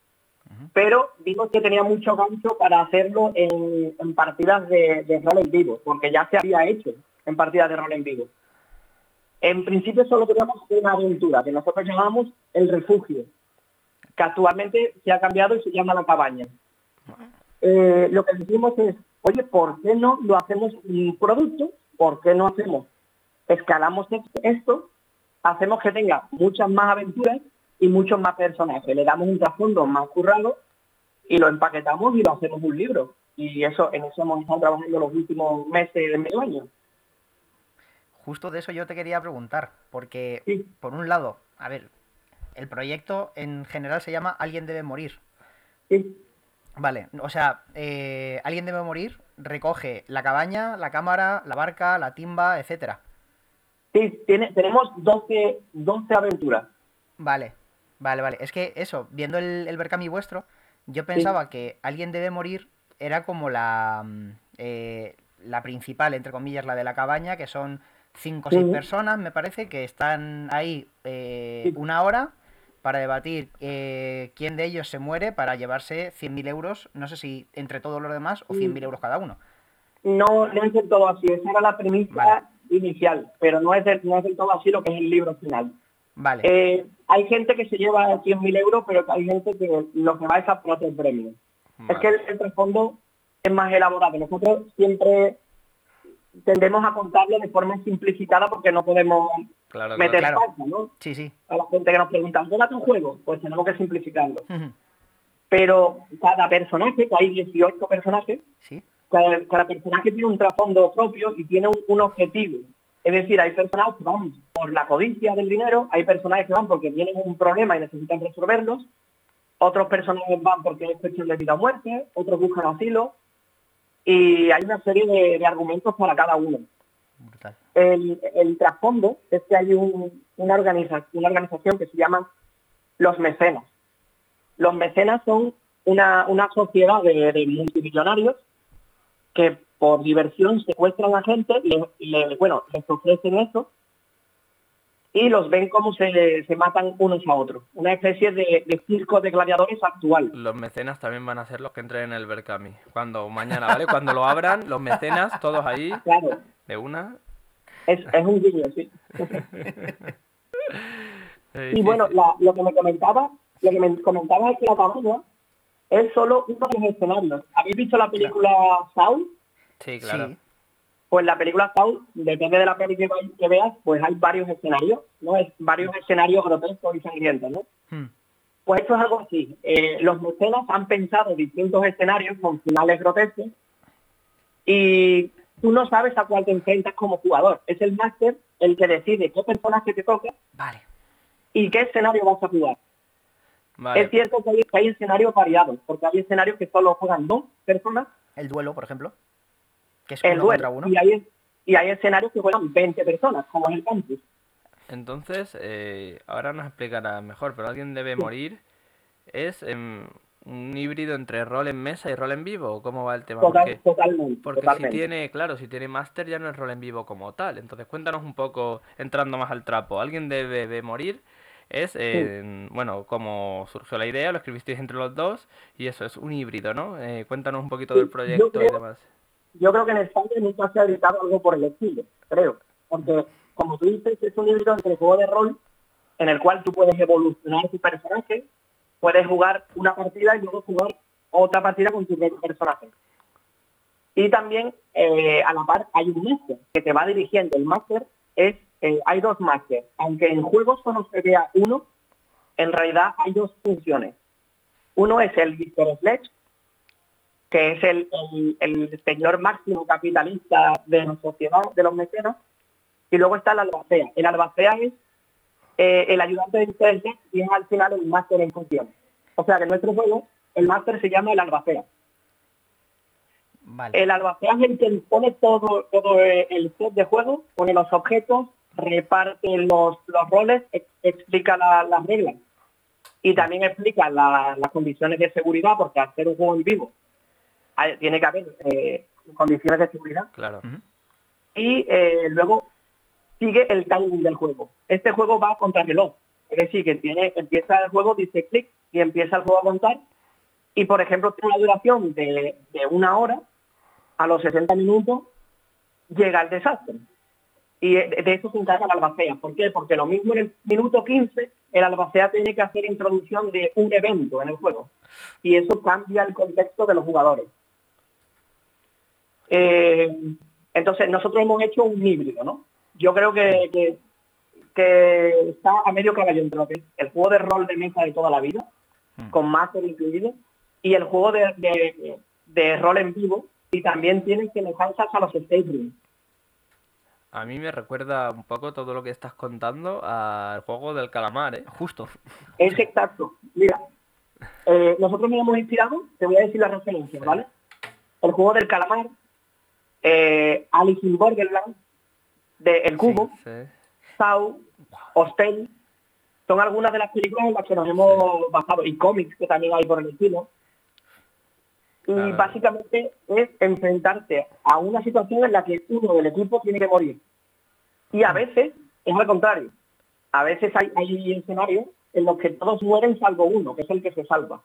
pero vimos que tenía mucho gancho para hacerlo en, partidas de, rol en vivo, porque ya se había hecho en partidas de rol en vivo. En principio solo queríamos una aventura, que nosotros llamamos El Refugio, que actualmente se ha cambiado y se llama La Cabaña. Eh, lo que decimos es, oye, ¿por qué no lo hacemos un producto? ¿Por qué no hacemos? Escalamos esto, hacemos que tenga muchas más aventuras y muchos más personajes. Le damos un trasfondo más currado y lo empaquetamos y lo hacemos un libro. Y eso en eso hemos estado trabajando los últimos meses de medio año. Justo de eso yo te quería preguntar, porque por un lado, a ver, el proyecto en general se llama Alguien debe morir. Sí. Vale, o sea, eh, Alguien debe morir recoge la cabaña, la cámara, la barca, la timba, etcétera. Sí, tiene, tenemos 12, 12 aventuras. Vale, Vale, vale. Es que eso, viendo el, el Berkami vuestro, yo pensaba que alguien debe morir era como la, mm, eh, la principal, entre comillas, la de la cabaña, que son cinco o seis personas, me parece, que están ahí eh, una hora para debatir eh, quién de ellos se muere para llevarse 100.000 euros, no sé si entre todos los demás o 100.000 euros cada uno. No, no es del todo así, esa era la premisa inicial, pero no es, no es del todo así lo que es el libro final. Vale. Eh, hay gente que se lleva 100.000 euros, pero hay gente que lo que va es a por premios. Es que el, trasfondo es más elaborado. Nosotros siempre tendemos a contarlo de forma simplificada porque no podemos meter claro. ¿no? Sí, sí. A la gente que nos pregunta, ¿dónde tu juego? Pues tenemos que simplificarlo. Pero cada personaje, que hay 18 personajes, ¿Sí? cada, personaje tiene un trasfondo propio y tiene un objetivo. Es decir, hay personajes que van por la codicia del dinero, hay personajes que van porque tienen un problema y necesitan resolverlos, otros personajes van porque es cuestión de vida o muerte, otros buscan asilo, y hay una serie de, argumentos para cada uno. El, trasfondo es que hay una, organización, una organización que se llama los mecenas. Los mecenas son una, sociedad de, de multimillonarios que por diversión secuestran a gente, le, bueno, les ofrecen eso y los ven como se, se matan unos a otros. Una especie de, circo de gladiadores actual. Los mecenas también van a ser los que entren en el Berkami. Cuando mañana, ¿vale? Cuando lo abran, los mecenas, todos ahí, claro. de una. Es, es un guiño, sí. y bueno, lo que me comentaba, lo que me comentaba es que la cabaña es solo uno de los escenarios. ¿Habéis visto la película Saul? Sí, claro. Pues la película Saul, depende de la película que, veas, pues hay varios escenarios, ¿no? Es varios escenarios grotescos y sangrientos, ¿no? Hmm. Pues esto es algo así. Eh, los mecenas han pensado distintos escenarios con finales grotescos y tú no sabes a cuál te enfrentas como jugador. Es el máster el que decide qué personaje te toca vale. y qué escenario vas a jugar. Es cierto que hay, que hay escenarios variados, porque hay escenarios que solo juegan dos personas. El duelo, por ejemplo el duelo. Y hay, y hay escenarios que juegan 20 personas, como en el campus. Entonces, eh, ahora nos explicará mejor, pero alguien debe morir. ¿Es un híbrido entre rol en mesa y rol en vivo? ¿Cómo va el tema? porque, totalmente. Porque si tiene, claro, si tiene máster ya no es rol en vivo como tal. Entonces, cuéntanos un poco, entrando más al trapo. ¿Alguien debe, morir? Es, bueno, como surgió la idea, lo escribisteis entre los dos y eso es un híbrido, ¿no? Eh, cuéntanos un poquito del proyecto y demás yo creo que en España nunca se ha editado algo por el estilo, creo. Porque, como tú dices, es un híbrido entre juego de rol en el cual tú puedes evolucionar tu personaje, puedes jugar una partida y luego jugar otra partida con tu personaje. Y también, eh, a la par, hay un máster que te va dirigiendo. El máster es, eh, hay dos máster. Aunque en juegos solo se vea uno, en realidad hay dos funciones. Uno es el Mr. Sledge, que es el, el, señor máximo capitalista de la sociedad, de los mecenas, y luego está el albacea. El albacea es eh, el ayudante de inteligencia es al final el máster en función. O sea que en nuestro juego el máster se llama el albacea. El albacea es el que pone todo, todo el set de juego, pone los objetos, reparte los, los roles, explica las reglas y también explica las condiciones de seguridad, porque hacer un juego en vivo tiene que haber eh, condiciones de seguridad. Claro. Y eh, luego sigue el timing del juego. Este juego va contra reloj. Es decir, que tiene, empieza el juego, dice clic y empieza el juego a contar. Y por ejemplo, tiene una duración de, una hora, a los 60 minutos llega el desastre. Y de, eso se encarga la albacea. ¿Por qué? Porque lo mismo en el minuto 15, el albacea tiene que hacer introducción de un evento en el juego. Y eso cambia el contexto de los jugadores. Eh, entonces, nosotros hemos hecho un híbrido, ¿no? Yo creo que, que, está a medio caballo entre lo que el juego de rol de mesa de toda la vida, mm. con máster incluido, y el juego de, de, rol en vivo, y también tiene que semejanzas a los stage rooms. A mí me recuerda un poco todo lo que estás contando al juego del calamar, ¿eh? Justo. Es exacto. Mira, eh, nosotros nos hemos inspirado, te voy a decir la referencia, ¿vale? El juego del calamar, eh, Alice in Borderland, de El Cubo, Sau, Hostel, son algunas de las películas en las que nos hemos basado, y cómics que también hay por el estilo. Y básicamente es enfrentarte a una situación en la que uno del equipo tiene que morir. Y a veces es al contrario. A veces hay, hay escenarios en los que todos mueren salvo uno, que es el que se salva.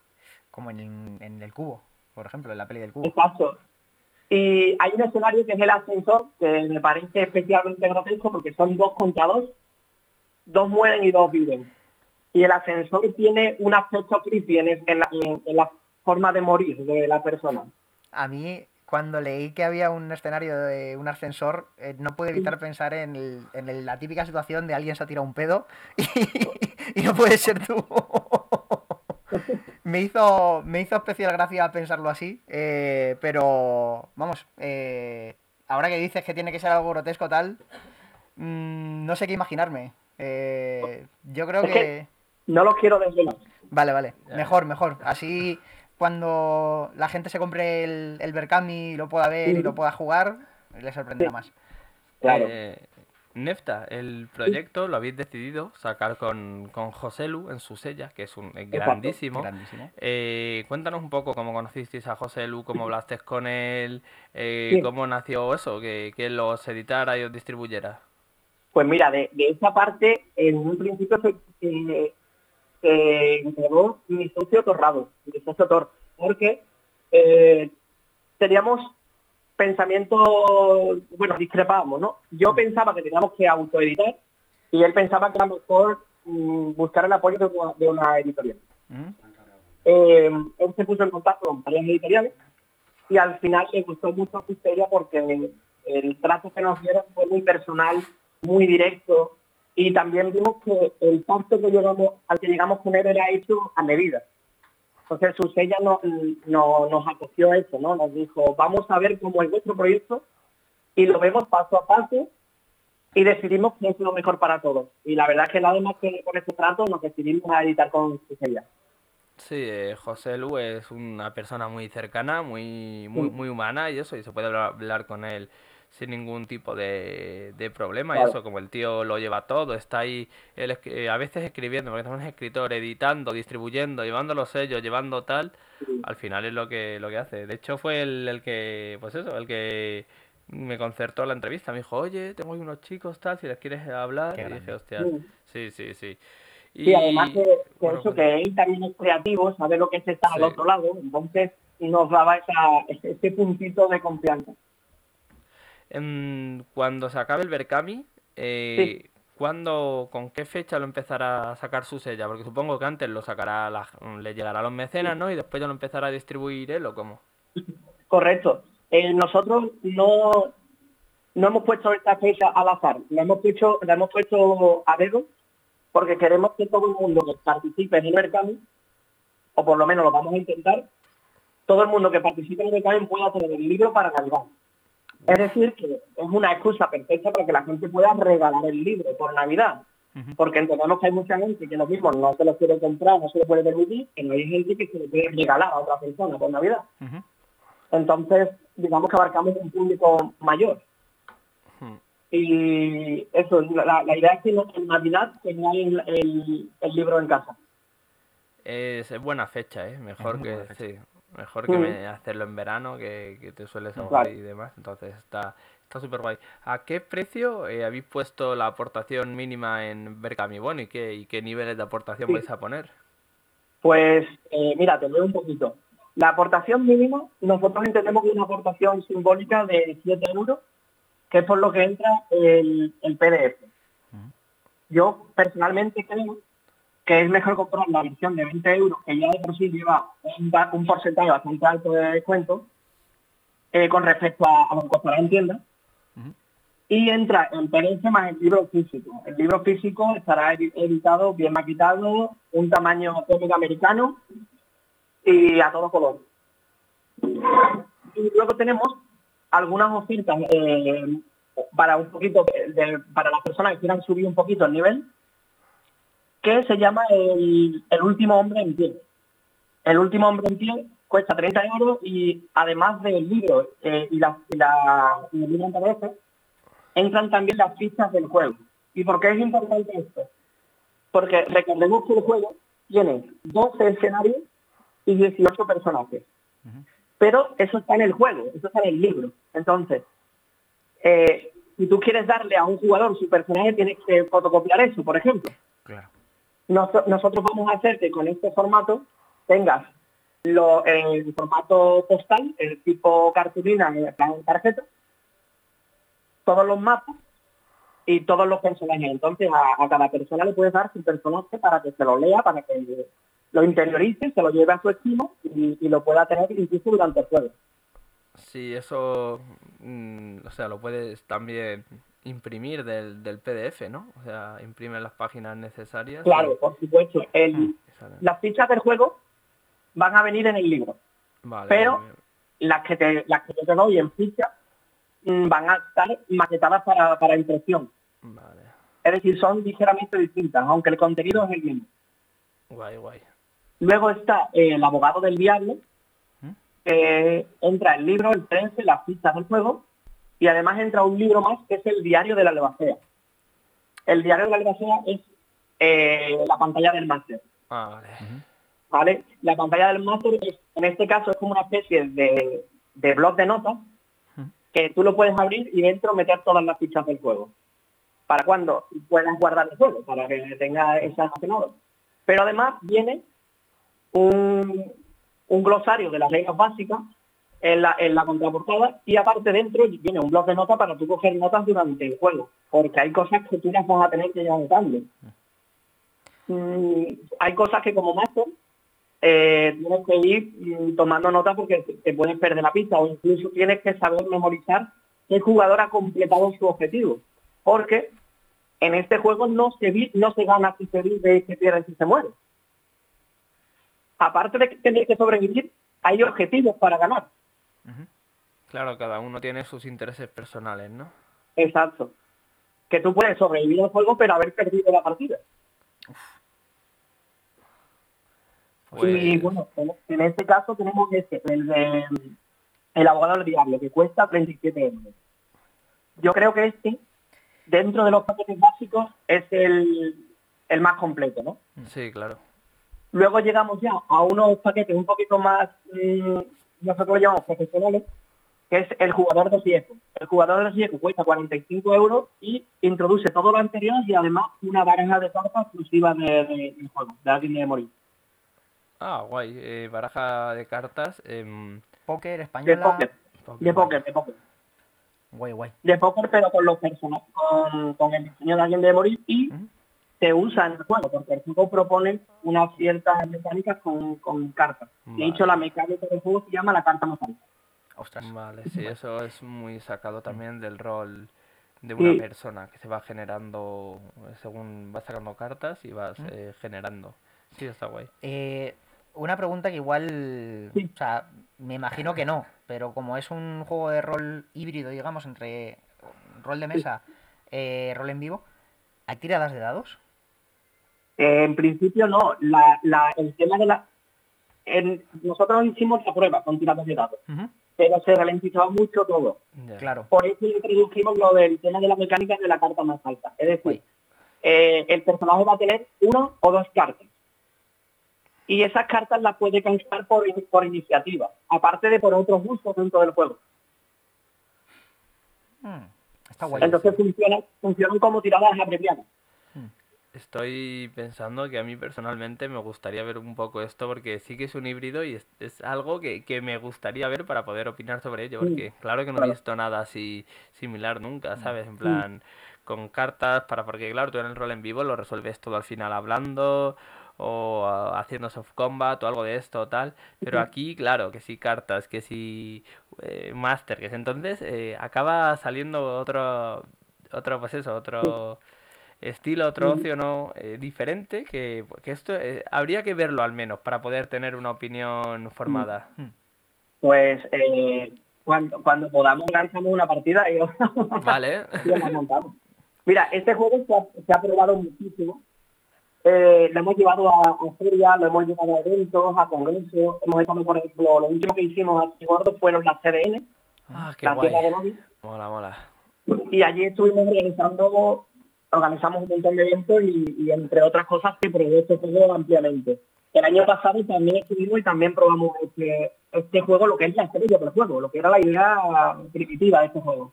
Como en, en el cubo, por ejemplo, en la peli del cubo. Exacto. Y hay un escenario que es el ascensor, que me parece especialmente grotesco porque son dos contra dos, dos mueren y dos viven. Y el ascensor tiene un aspecto creepy en, en, la, en la forma de morir de la persona. A mí, cuando leí que había un escenario de un ascensor, eh, no pude evitar pensar en, la típica situación de alguien se ha tirado un pedo y, no puede ser tú. me, hizo, me hizo especial gracia pensarlo así, eh, pero vamos, eh, ahora que dices que tiene que ser algo grotesco tal, mm, no sé qué imaginarme. yo creo que... No lo quiero desvelar. Vale, vale. Mejor, mejor. Así cuando la gente se compre el, el Berkami y lo pueda ver y lo pueda jugar, le sorprenderá más. Claro. Eh, Nefta, el proyecto lo habéis decidido sacar con, con Lu en su sella, que es un grandísimo. Eh, cuéntanos un poco cómo conocisteis a José Lu, cómo hablaste con él, eh, cómo nació eso, que, que los editara y os distribuyera. Pues mira, de, de esa parte, en un principio que entregó mi socio Torrado, mi socio Tor, porque eh, teníamos pensamientos, bueno, discrepábamos, ¿no? Yo mm. pensaba que teníamos que autoeditar y él pensaba que era mejor mm, buscar el apoyo de una, editorial. Mm. Eh, él se puso en contacto con varias editoriales y al final le gustó mucho su historia porque el trato que nos dieron fue muy personal, muy directo, y también vimos que el pacto que llegamos, al que llegamos con él era hecho a medida. Entonces Susella no, no, nos acogió a eso, ¿no? Nos dijo, vamos a ver cómo es vuestro proyecto y lo vemos paso a paso y decidimos que es lo mejor para todos. Y la verdad es que nada más que con ese trato nos decidimos a editar con Susella. Sí, eh, José Lu es una persona muy cercana, muy, muy, muy humana y eso, y se puede hablar con él sin ningún tipo de, de problema. Y eso, como el tío lo lleva todo, está ahí él, eh, a veces escribiendo, porque es escritor, editando, distribuyendo, llevando los sellos, llevando tal, al final es lo que, lo que hace. De hecho, fue el, el que, pues eso, el que me concertó la entrevista. Me dijo, oye, tengo unos chicos tal, si les quieres hablar. y dije, hostia, sí, sí, sí. Y, además que, eso, pues que él también es creativo, sabe lo que es estar al otro lado, entonces nos daba esa, ese puntito de confianza cuando se acabe el Berkami, eh, ¿con qué fecha lo empezará a sacar su sella? Porque supongo que antes lo sacará, le llegará a los mecenas, ¿no? Y después ya lo empezará a distribuir él o cómo. Correcto. Eh, nosotros no, no hemos puesto esta fecha al azar, la hemos puesto, la hemos puesto a dedo porque queremos que todo el mundo que participe en el Berkami, o por lo menos lo vamos a intentar, todo el mundo que participe en el Berkami pueda tener el libro para Navidad. Es decir, que es una excusa perfecta para que la gente pueda regalar el libro por Navidad. Porque entendemos que hay mucha gente que lo mismo no se lo quiere comprar, no se lo puede permitir, que no hay gente que se lo puede regalar a otra persona por Navidad. Entonces, digamos que abarcamos un público mayor. Y eso, la, idea es que en Navidad tengáis el, el, libro en casa. Es, buena fecha, ¿eh? Mejor que, sí, mejor que hacerlo en verano, que, te sueles ahogar y demás. Entonces está está súper guay. ¿A qué precio eh, habéis puesto la aportación mínima en Berkamibon y qué, y qué niveles de aportación vais a poner? Pues eh, mira, te leo un poquito. La aportación mínima, nosotros entendemos que es una aportación simbólica de 7 euros que es por lo que entra el, PDF. Yo personalmente creo que es mejor comprar la versión de 20 euros, que ya de por sí lleva un, porcentaje bastante alto de descuento eh, con respecto a, lo que costará en tienda. Y entra el PDF más el libro físico. El libro físico estará editado, bien maquitado, un tamaño cómic americano y a todo color. Y luego tenemos algunas ofertas eh, para un poquito para las personas que quieran subir un poquito el nivel, que se llama el, último hombre en pie. El último hombre en pie cuesta 30 euros y además del libro eh, y, la, y, el libro en entran también las fichas del juego. ¿Y por qué es importante esto? Porque recordemos que el juego tiene 12 escenarios y 18 personajes. Pero eso está en el juego, eso está en el libro. Entonces, eh, si tú quieres darle a un jugador su personaje, tienes que fotocopiar eso, por ejemplo. Nosotros vamos a hacer que con este formato tengas lo, el formato postal, el tipo cartulina en tarjeta, todos los mapas y todos los personajes. Entonces a, cada persona le puedes dar su personaje para que se lo lea, para que lo interiorice, se lo lleve a su estilo y, lo pueda tener incluso durante el juego. Sí, eso, mm, o sea, lo puedes también imprimir del, del PDF, ¿no? O sea, imprime las páginas necesarias. Claro, por supuesto. El, ah, las fichas del juego van a venir en el libro. Vale, pero las que te las que te doy en ficha mm, van a estar maquetadas para, para impresión. Vale. Es decir, son ligeramente distintas, aunque el contenido es el mismo. Guay, guay. Luego está eh, el abogado del diablo, ¿Mm? que entra el libro, el 13, las fichas del juego, y además entra un libro más que es el diario de la albacea. El diario de la albacea es eh, la pantalla del máster. Ah, vale. ¿vale? La pantalla del máster, en este caso, es como una especie de, de blog de notas que tú lo puedes abrir y dentro meter todas las fichas del juego. Para cuando puedas guardar el juego, para que tenga ese almacenado. Pero además viene un, un glosario de las reglas básicas en la, en la contraportada y aparte dentro viene un blog de notas para tú coger notas durante el juego, porque hay cosas que tú las vas a tener que ir anotando. Mm, hay cosas que como máster eh, tienes que ir mm, tomando notas porque te puedes perder la pista o incluso tienes que saber memorizar qué jugador ha completado su objetivo. Porque en este juego no se, no se gana si se vive, se pierde si se muere. Aparte de tener que sobrevivir, hay objetivos para ganar. Claro, cada uno tiene sus intereses personales, ¿no? Exacto. Que tú puedes sobrevivir al juego pero haber perdido la partida. Y pues bueno, en este caso tenemos este, el de el abogado del diablo, que cuesta 37 euros. Yo creo que este, dentro de los paquetes básicos, es el, más completo, ¿no? Sí, claro. Luego llegamos ya a unos paquetes un poquito más, mmm, nosotros lo llamamos profesionales, que es el jugador de riesgo. El jugador de riesgo cuesta 45 euros y introduce todo lo anterior y además una baraja de cartas exclusiva del juego, de alguien de morir. Ah, guay. Eh, baraja de cartas. Eh, póker, española. De póker. De póker, de póker. Guay, guay. De póker, pero con los personajes, con, el diseño de alguien de morir y se usa en el juego, porque el juego propone unas ciertas mecánicas con, con cartas. De hecho, la mecánica del juego se llama la carta mecánica. Ostras. Vale, sí, eso es muy sacado también del rol de una persona que se va generando según vas sacando cartas y vas eh, generando. Sí, está guay. Eh, una pregunta que igual, o sea, me imagino que no, pero como es un juego de rol híbrido, digamos, entre rol de mesa, eh, rol en vivo, ¿Hay tiradas de dados? Eh, en principio no. La, la, el tema de la... en- nosotros hicimos la prueba con tiradas de dados, Ujú, pero se ralentizaba mucho todo. Claro. Por eso introdujimos lo del tema de la mecánica de la carta más alta. Es decir, eh, el personaje va a tener una o dos cartas. Y esas cartas las puede canjear por, in- por iniciativa, aparte de por otros gustos dentro del juego. Mm, Está guay. Entonces funcionan, funcionan como tiradas abreviadas. Estoy pensando que a mí personalmente me gustaría ver un poco esto porque sí que es un híbrido y es, es algo que, que me gustaría ver para poder opinar sobre ello. Sí, Porque claro que no he visto nada así similar nunca, ¿sabes? En plan, con cartas, para porque claro, tú en el rol en vivo lo resuelves todo al final hablando o haciendo soft combat o algo de esto o tal. Pero aquí, claro, que sí cartas, que sí eh, master, que es entonces eh, acaba saliendo otro, otro, pues eso, otro estilo, otro Mm. ocio no Eh, diferente, que, que esto eh, habría que verlo al menos para poder tener una opinión formada. Pues eh, cuando, cuando podamos lanzamos una partida y, Vale. Mira, este juego se ha, se ha probado muchísimo. Eh, lo hemos llevado a, a ferias, lo hemos llevado a eventos, a congresos. Hemos estado, por ejemplo, lo último que hicimos así gordo fueron las CDN, Ah, qué la guay. de. Mola, mola. Y allí estuvimos organizando, organizamos un montón de eventos y, y entre otras cosas que probé este juego ampliamente. El año pasado también estuvimos y también probamos este, este juego, lo que es la estrella del juego, lo que era la idea primitiva de este juego.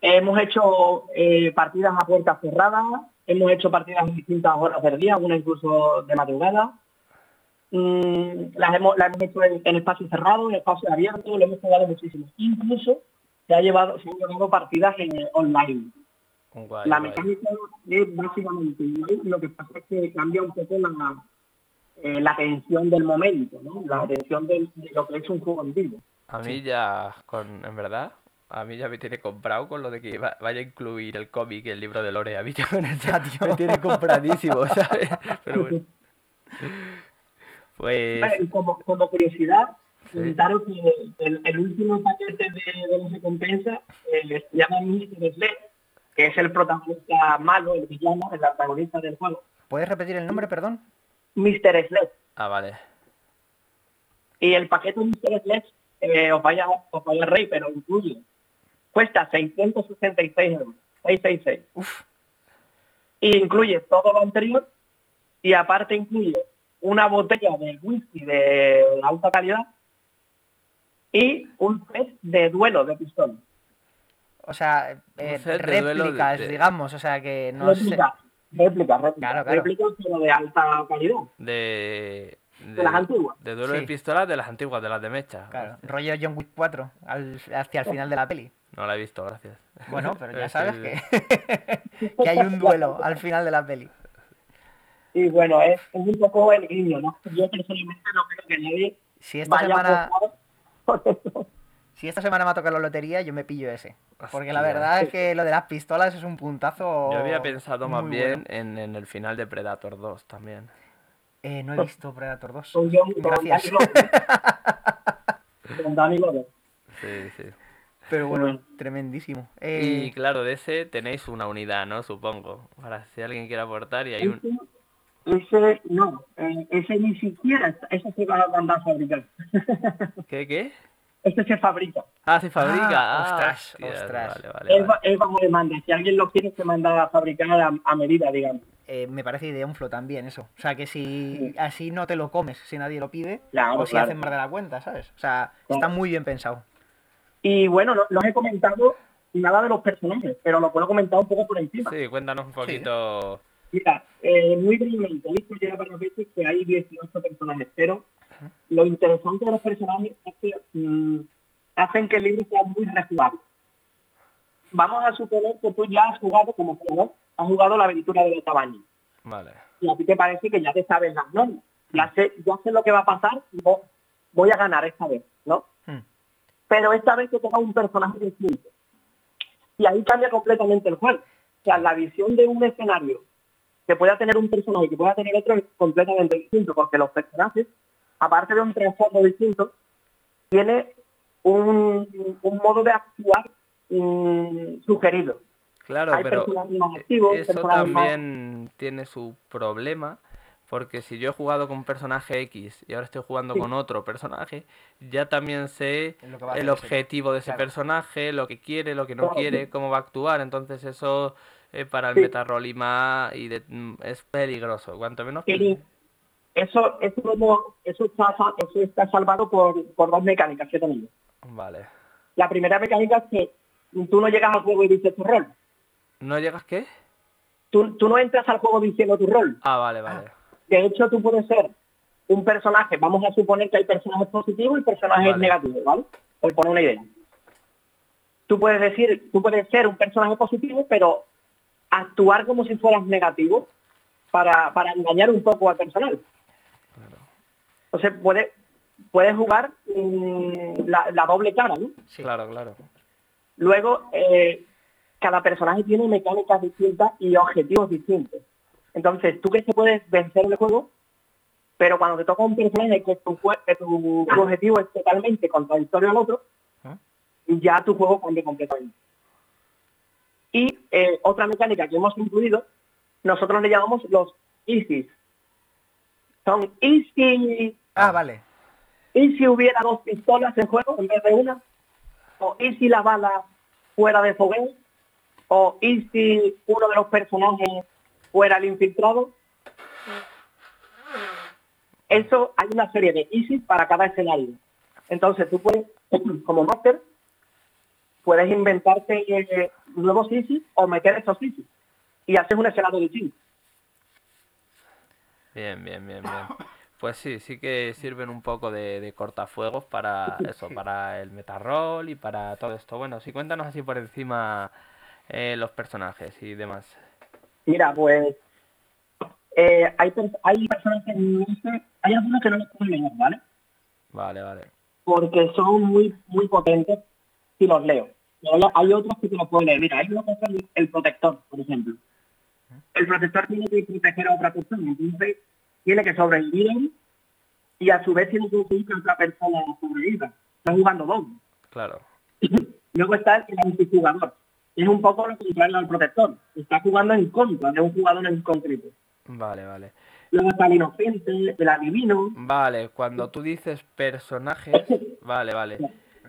Hemos hecho eh, partidas a puertas cerradas, hemos hecho partidas en distintas horas del día, algunas incluso de madrugada. Mm, las, hemos, las hemos hecho en, en espacios cerrados, en espacios abiertos, lo hemos jugado muchísimo. Incluso se, ha llevado, se han llevado partidas en, eh, online. Guay, la guay. mecánica es básicamente igual, lo que pasa es que cambia un poco la, eh, la tensión del momento, ¿no? la tensión de lo que es un juego en vivo. A mí ya, con, en verdad, a mí ya me tiene comprado con lo de que va- vaya a incluir el cómic, el libro de Lore. A mí ya con eso Ya, tío. me tiene compradísimo, ¿sabes? Pero bueno. Pues, Y como, como curiosidad, Sí. comentaros que el, el último paquete de, de las recompensas eh, se llama Mr. Que es el protagonista malo, el villano, el antagonista del juego. ¿Puedes repetir el nombre, perdón? Mr. Sled. ah, vale. Y el paquete Mr. Sled, eh, os vaya os vaya rey, pero incluye, cuesta 666 euros, 666. Uf, Y incluye todo lo anterior y aparte incluye una botella de whisky de alta calidad y un set de duelo de pistón. O sea, eh, de de- réplicas, de- digamos, o sea que no sé. réplica, réplica, réplica, Claro, claro. réplica, pero de alta calidad. De, De las antiguas. De duelo de Sí. pistolas de las antiguas, de las de mecha. Claro, rollo John Wick 4, al- hacia el final de la peli. No la he visto, gracias. Bueno, pero ya Es sabes que, que hay un duelo al final de la peli. Y bueno, es, es un poco el guiño, ¿no? Yo personalmente no creo que nadie Si esta vaya semana, a apostar por eso. Si esta semana me ha tocado la lotería, yo me pillo ese. Porque la verdad es que lo de las pistolas es un puntazo. Yo había pensado más bien bueno. en, en el final de Predator 2 también. Eh, no he visto Predator 2. Con John- con Gracias. Con. Sí, sí. Pero bueno, tremendísimo. Y Eh, claro, de ese tenéis una unidad, ¿no? Supongo. Para si alguien quiere aportar y hay un... Ese, no, eh, ese ni siquiera, está- ese se va a mandar a fabricar. ¿Qué, qué? Este se fabrica. Ah, se fabrica. Ah, Ah, ostras, ostras. Vale, vale, Es, vale. es bajo demanda. Si alguien lo quiere, se manda a fabricar a, a medida, digamos. eh, me parece idea un flow también eso. O sea, que si así no te lo comes si nadie lo pide, Claro, o si claro. hacen más de la cuenta, ¿sabes? O sea, Claro. está muy bien pensado. Y bueno, no, no os he comentado nada de los personajes, pero lo puedo comentar un poco por encima. Sí, cuéntanos un poquito. Mira, eh, muy brevemente, he visto ya varias veces que hay 18 personajes, pero lo interesante de los personajes es que mm, hacen que el libro sea muy rejugable. Vamos a suponer que tú ya has jugado como jugador, has jugado la aventura de los tamaños. Vale. Y a ti te parece que ya te sabes las normas. Ya sé, ya sé lo que va a pasar y vo- voy a ganar esta vez, ¿no? Hmm. Pero esta vez te toca un personaje distinto. Y ahí cambia completamente el juego. O sea, la visión de un escenario que pueda tener un personaje y que pueda tener otro es completamente distinto, porque los personajes, aparte de un trasfondo distinto, tiene un, un modo de actuar mm, sugerido. Claro, Hay pero activos, eso más- también tiene su problema, porque si yo he jugado con un personaje X y ahora estoy jugando Sí. con otro personaje, ya también sé que el objetivo de ese Claro. personaje, lo que quiere, lo que no Claro. quiere, cómo va a actuar, entonces eso eh, para el Sí. metarrol y más y de- mm, es peligroso, cuanto menos Y eso, eso, como- eso, está, eso está salvado por, por dos mecánicas que tenemos. Vale. La primera mecánica es que tú no llegas al juego y dices tu rol. ¿No llegas qué? Tú, tú no entras al juego diciendo tu rol. Ah, vale, vale. De hecho, tú puedes ser un personaje. Vamos a suponer que hay personajes positivos y personajes Vale. negativos, ¿vale? Por poner una idea. Tú puedes decir, tú puedes ser un personaje positivo, pero actuar como si fueras negativo para, para engañar un poco al personal. Entonces puedes puedes jugar la, la doble cara, ¿no? Sí. Claro, claro. Luego, eh, cada personaje tiene mecánicas distintas y objetivos distintos. Entonces, tú crees que puedes vencer el juego, pero cuando te toca un personaje que tu, que tu, objetivo es totalmente contradictorio al otro, ¿Ah? ya tu juego cambia completamente. Y eh, otra mecánica que hemos incluido, nosotros le llamamos los easy. Son easy Ah, vale. ¿Y si hubiera dos pistolas en juego en vez de una? ¿O y si la bala fuera de fogueo? ¿O y si uno de los personajes fuera el infiltrado? Eso hay una serie de easy para cada escenario. Entonces tú puedes, como máster, puedes inventarte eh, nuevos easy o meter estos easy. Y haces un escenario distinto. Bien, bien, bien, bien. Pues sí, sí que sirven un poco de, de cortafuegos para eso, para el metarrol y para todo esto. Bueno, sí, cuéntanos así por encima eh, los personajes y demás. Mira, pues eh, hay, hay personas que no sé- hay algunos que no los puedo leer, ¿vale? Vale, vale. Porque son muy muy potentes si los leo. Pero hay otros que te los puedo leer. Mira, hay uno que es el, el protector, por ejemplo. El protector tiene que proteger a otra persona, entonces tiene que sobrevivir y a su vez tiene que conseguir que otra persona sobreviva. Está jugando doble. Claro. Luego está el antijugador. Es un poco lo contrario al protector. Está jugando en contra de un jugador en concreto. Vale, vale. Luego está el inocente, el adivino. Vale, cuando tú dices personajes, vale, vale.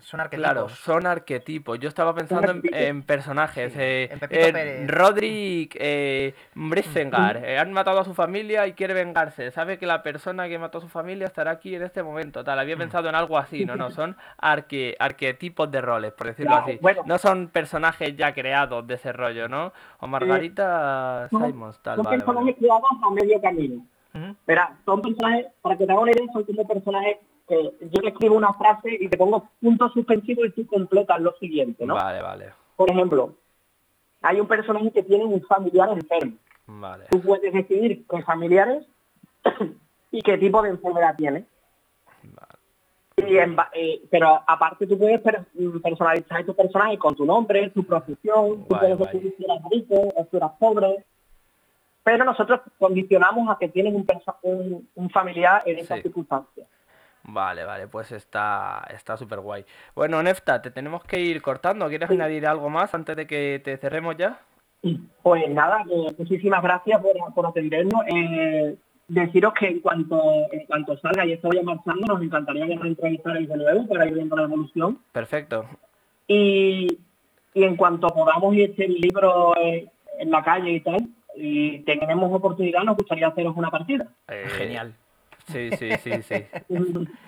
Son arquetipos. Claro, son arquetipos. Yo estaba pensando en, personajes. Sí, eh, en eh. Roderick eh, Brisengar. eh, han matado a su familia y quiere vengarse. Sabe que la persona que mató a su familia estará aquí en este momento. Tal, Mm. había pensado en algo así. No, no, son arque- arquetipos de roles, por decirlo Claro, así. bueno. No son personajes ya creados de ese rollo, ¿no? O Margarita Simons, tal, son vale, vale. personajes creados a medio camino. Verá, son personajes, para que te haga una idea, son como personajes yo te escribo una frase y te pongo puntos suspensivos y tú completas lo siguiente, ¿no? Vale, vale. Por ejemplo, hay un personaje que tiene un familiar enfermo. Vale. Tú puedes decidir qué familiares y qué tipo de enfermedad tiene. Y en ba- eh, pero aparte tú puedes mm, personalizar tu personaje con tu nombre, tu profesión, tú puedes decidir si eres rico o si eres pobre. Pero nosotros condicionamos a que tienes un, perso- un, un familiar en esas Sí. circunstancias. Vale, vale, pues está está súper guay. Bueno, Nefta, te tenemos que ir cortando. ¿Quieres Sí. añadir algo más antes de que te cerremos ya? Pues nada, eh, muchísimas gracias por, por atendernos. Eh, deciros que en cuanto en cuanto salga y esto vaya marchando, nos encantaría que nos entrevistarais de nuevo para ir viendo la evolución. Perfecto. Y, y en cuanto podamos y esté el libro eh, en la calle y tal, y tenemos oportunidad, nos gustaría haceros una partida. Eh, Genial. Sí, sí, sí, sí.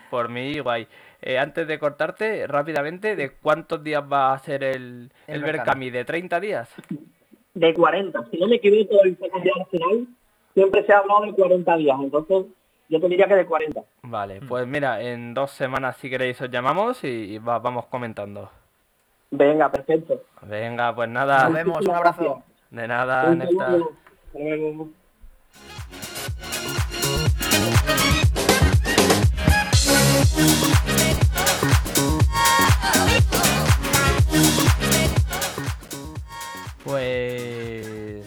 Por mí, guay. Eh, antes de cortarte, rápidamente, ¿de cuántos días va a ser el, El el Berkami. ¿De 30 días? De 40. Si no me equivoco, el secundario nacional siempre se ha hablado de 40 días. Entonces, yo te diría que de 40. Vale, pues mira, en dos semanas si queréis os llamamos y, y va- vamos comentando. Venga, perfecto. Venga, pues nada, Nos vemos, un abrazo. de nada, Un Pues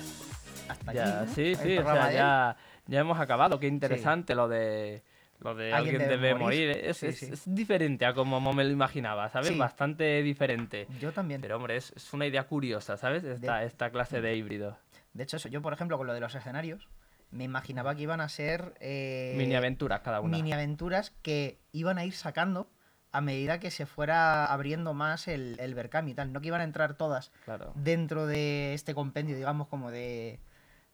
Hasta ya, aquí, ¿no? sí, sí, o sea, ya, ya hemos acabado. Qué interesante lo de Lo de alguien, debe, morir, es, es, diferente a como me lo imaginaba, ¿sabes? Bastante diferente. Yo también. Pero hombre, es, una idea curiosa, ¿sabes? Esta, esta clase de híbrido. De hecho, yo, por ejemplo, con lo de los escenarios, me imaginaba que iban a ser... Eh, mini aventuras cada una. Mini aventuras que iban a ir sacando a medida que se fuera abriendo más el, el y tal. No que iban a entrar todas dentro de este compendio, digamos, como de,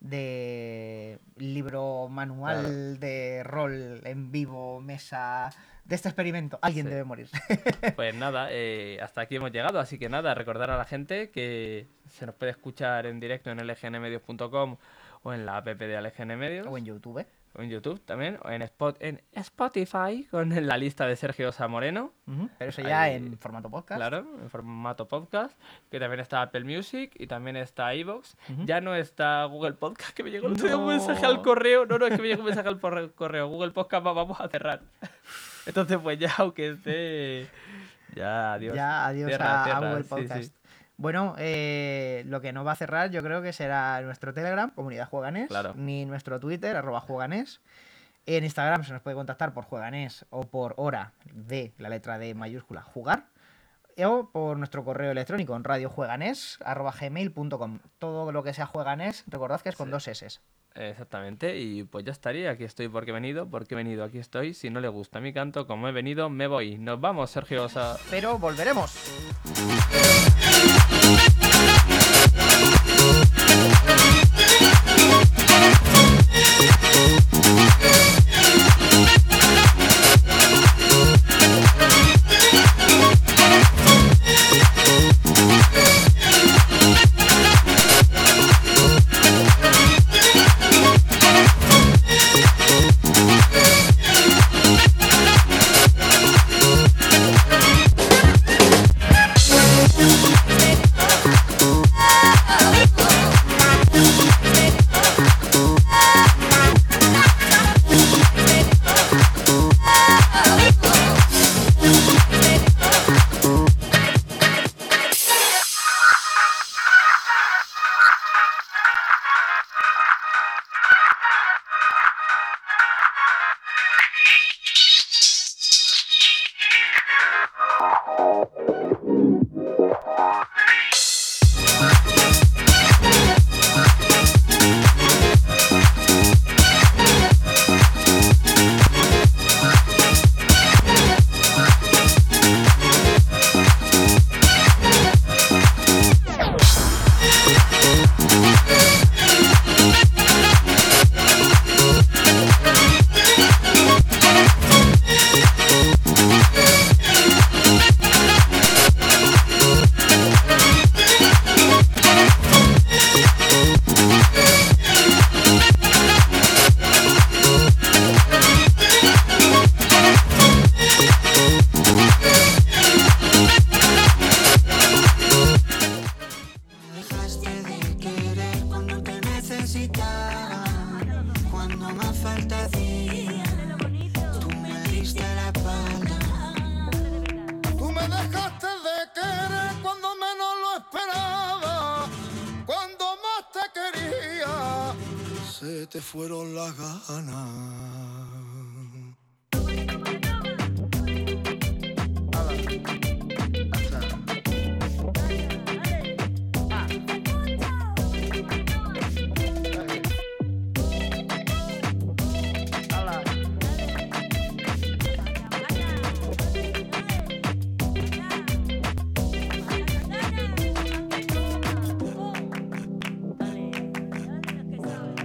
de libro manual de rol en vivo, mesa, de este experimento. Alguien debe morir. pues nada, eh, hasta aquí hemos llegado, así que nada, recordar a la gente que se nos puede escuchar en directo en lgnmedios.com o en la app de LGN Medios. O en YouTube en YouTube también, o en, Spot, en Spotify, con la lista de Sergio Zamoreno. Pero eso ya en formato podcast. Claro, en formato podcast, que también está Apple Music y también está iVoox. Ya no está Google Podcast, que me llegó un mensaje al correo. No, no, es que me llegó un mensaje al correo. Google Podcast vamos a cerrar. Entonces, pues ya, aunque esté... Ya, adiós. Ya, adiós a, Google Podcast. Bueno, eh, lo que no va a cerrar yo creo que será nuestro Telegram, Comunidad Jueganés, ni nuestro Twitter, arroba Jueganés. En Instagram se nos puede contactar por Jueganés o por hora de la letra D mayúscula jugar o por nuestro correo electrónico en radiojueganés.gmail.com. Todo lo que sea jueganés, recordad que es con dos S. Exactamente, y pues ya estaría, aquí estoy porque he venido, porque he venido, aquí estoy. Si no le gusta mi canto, como he venido, me voy. Nos vamos, Sergio. Pero volveremos.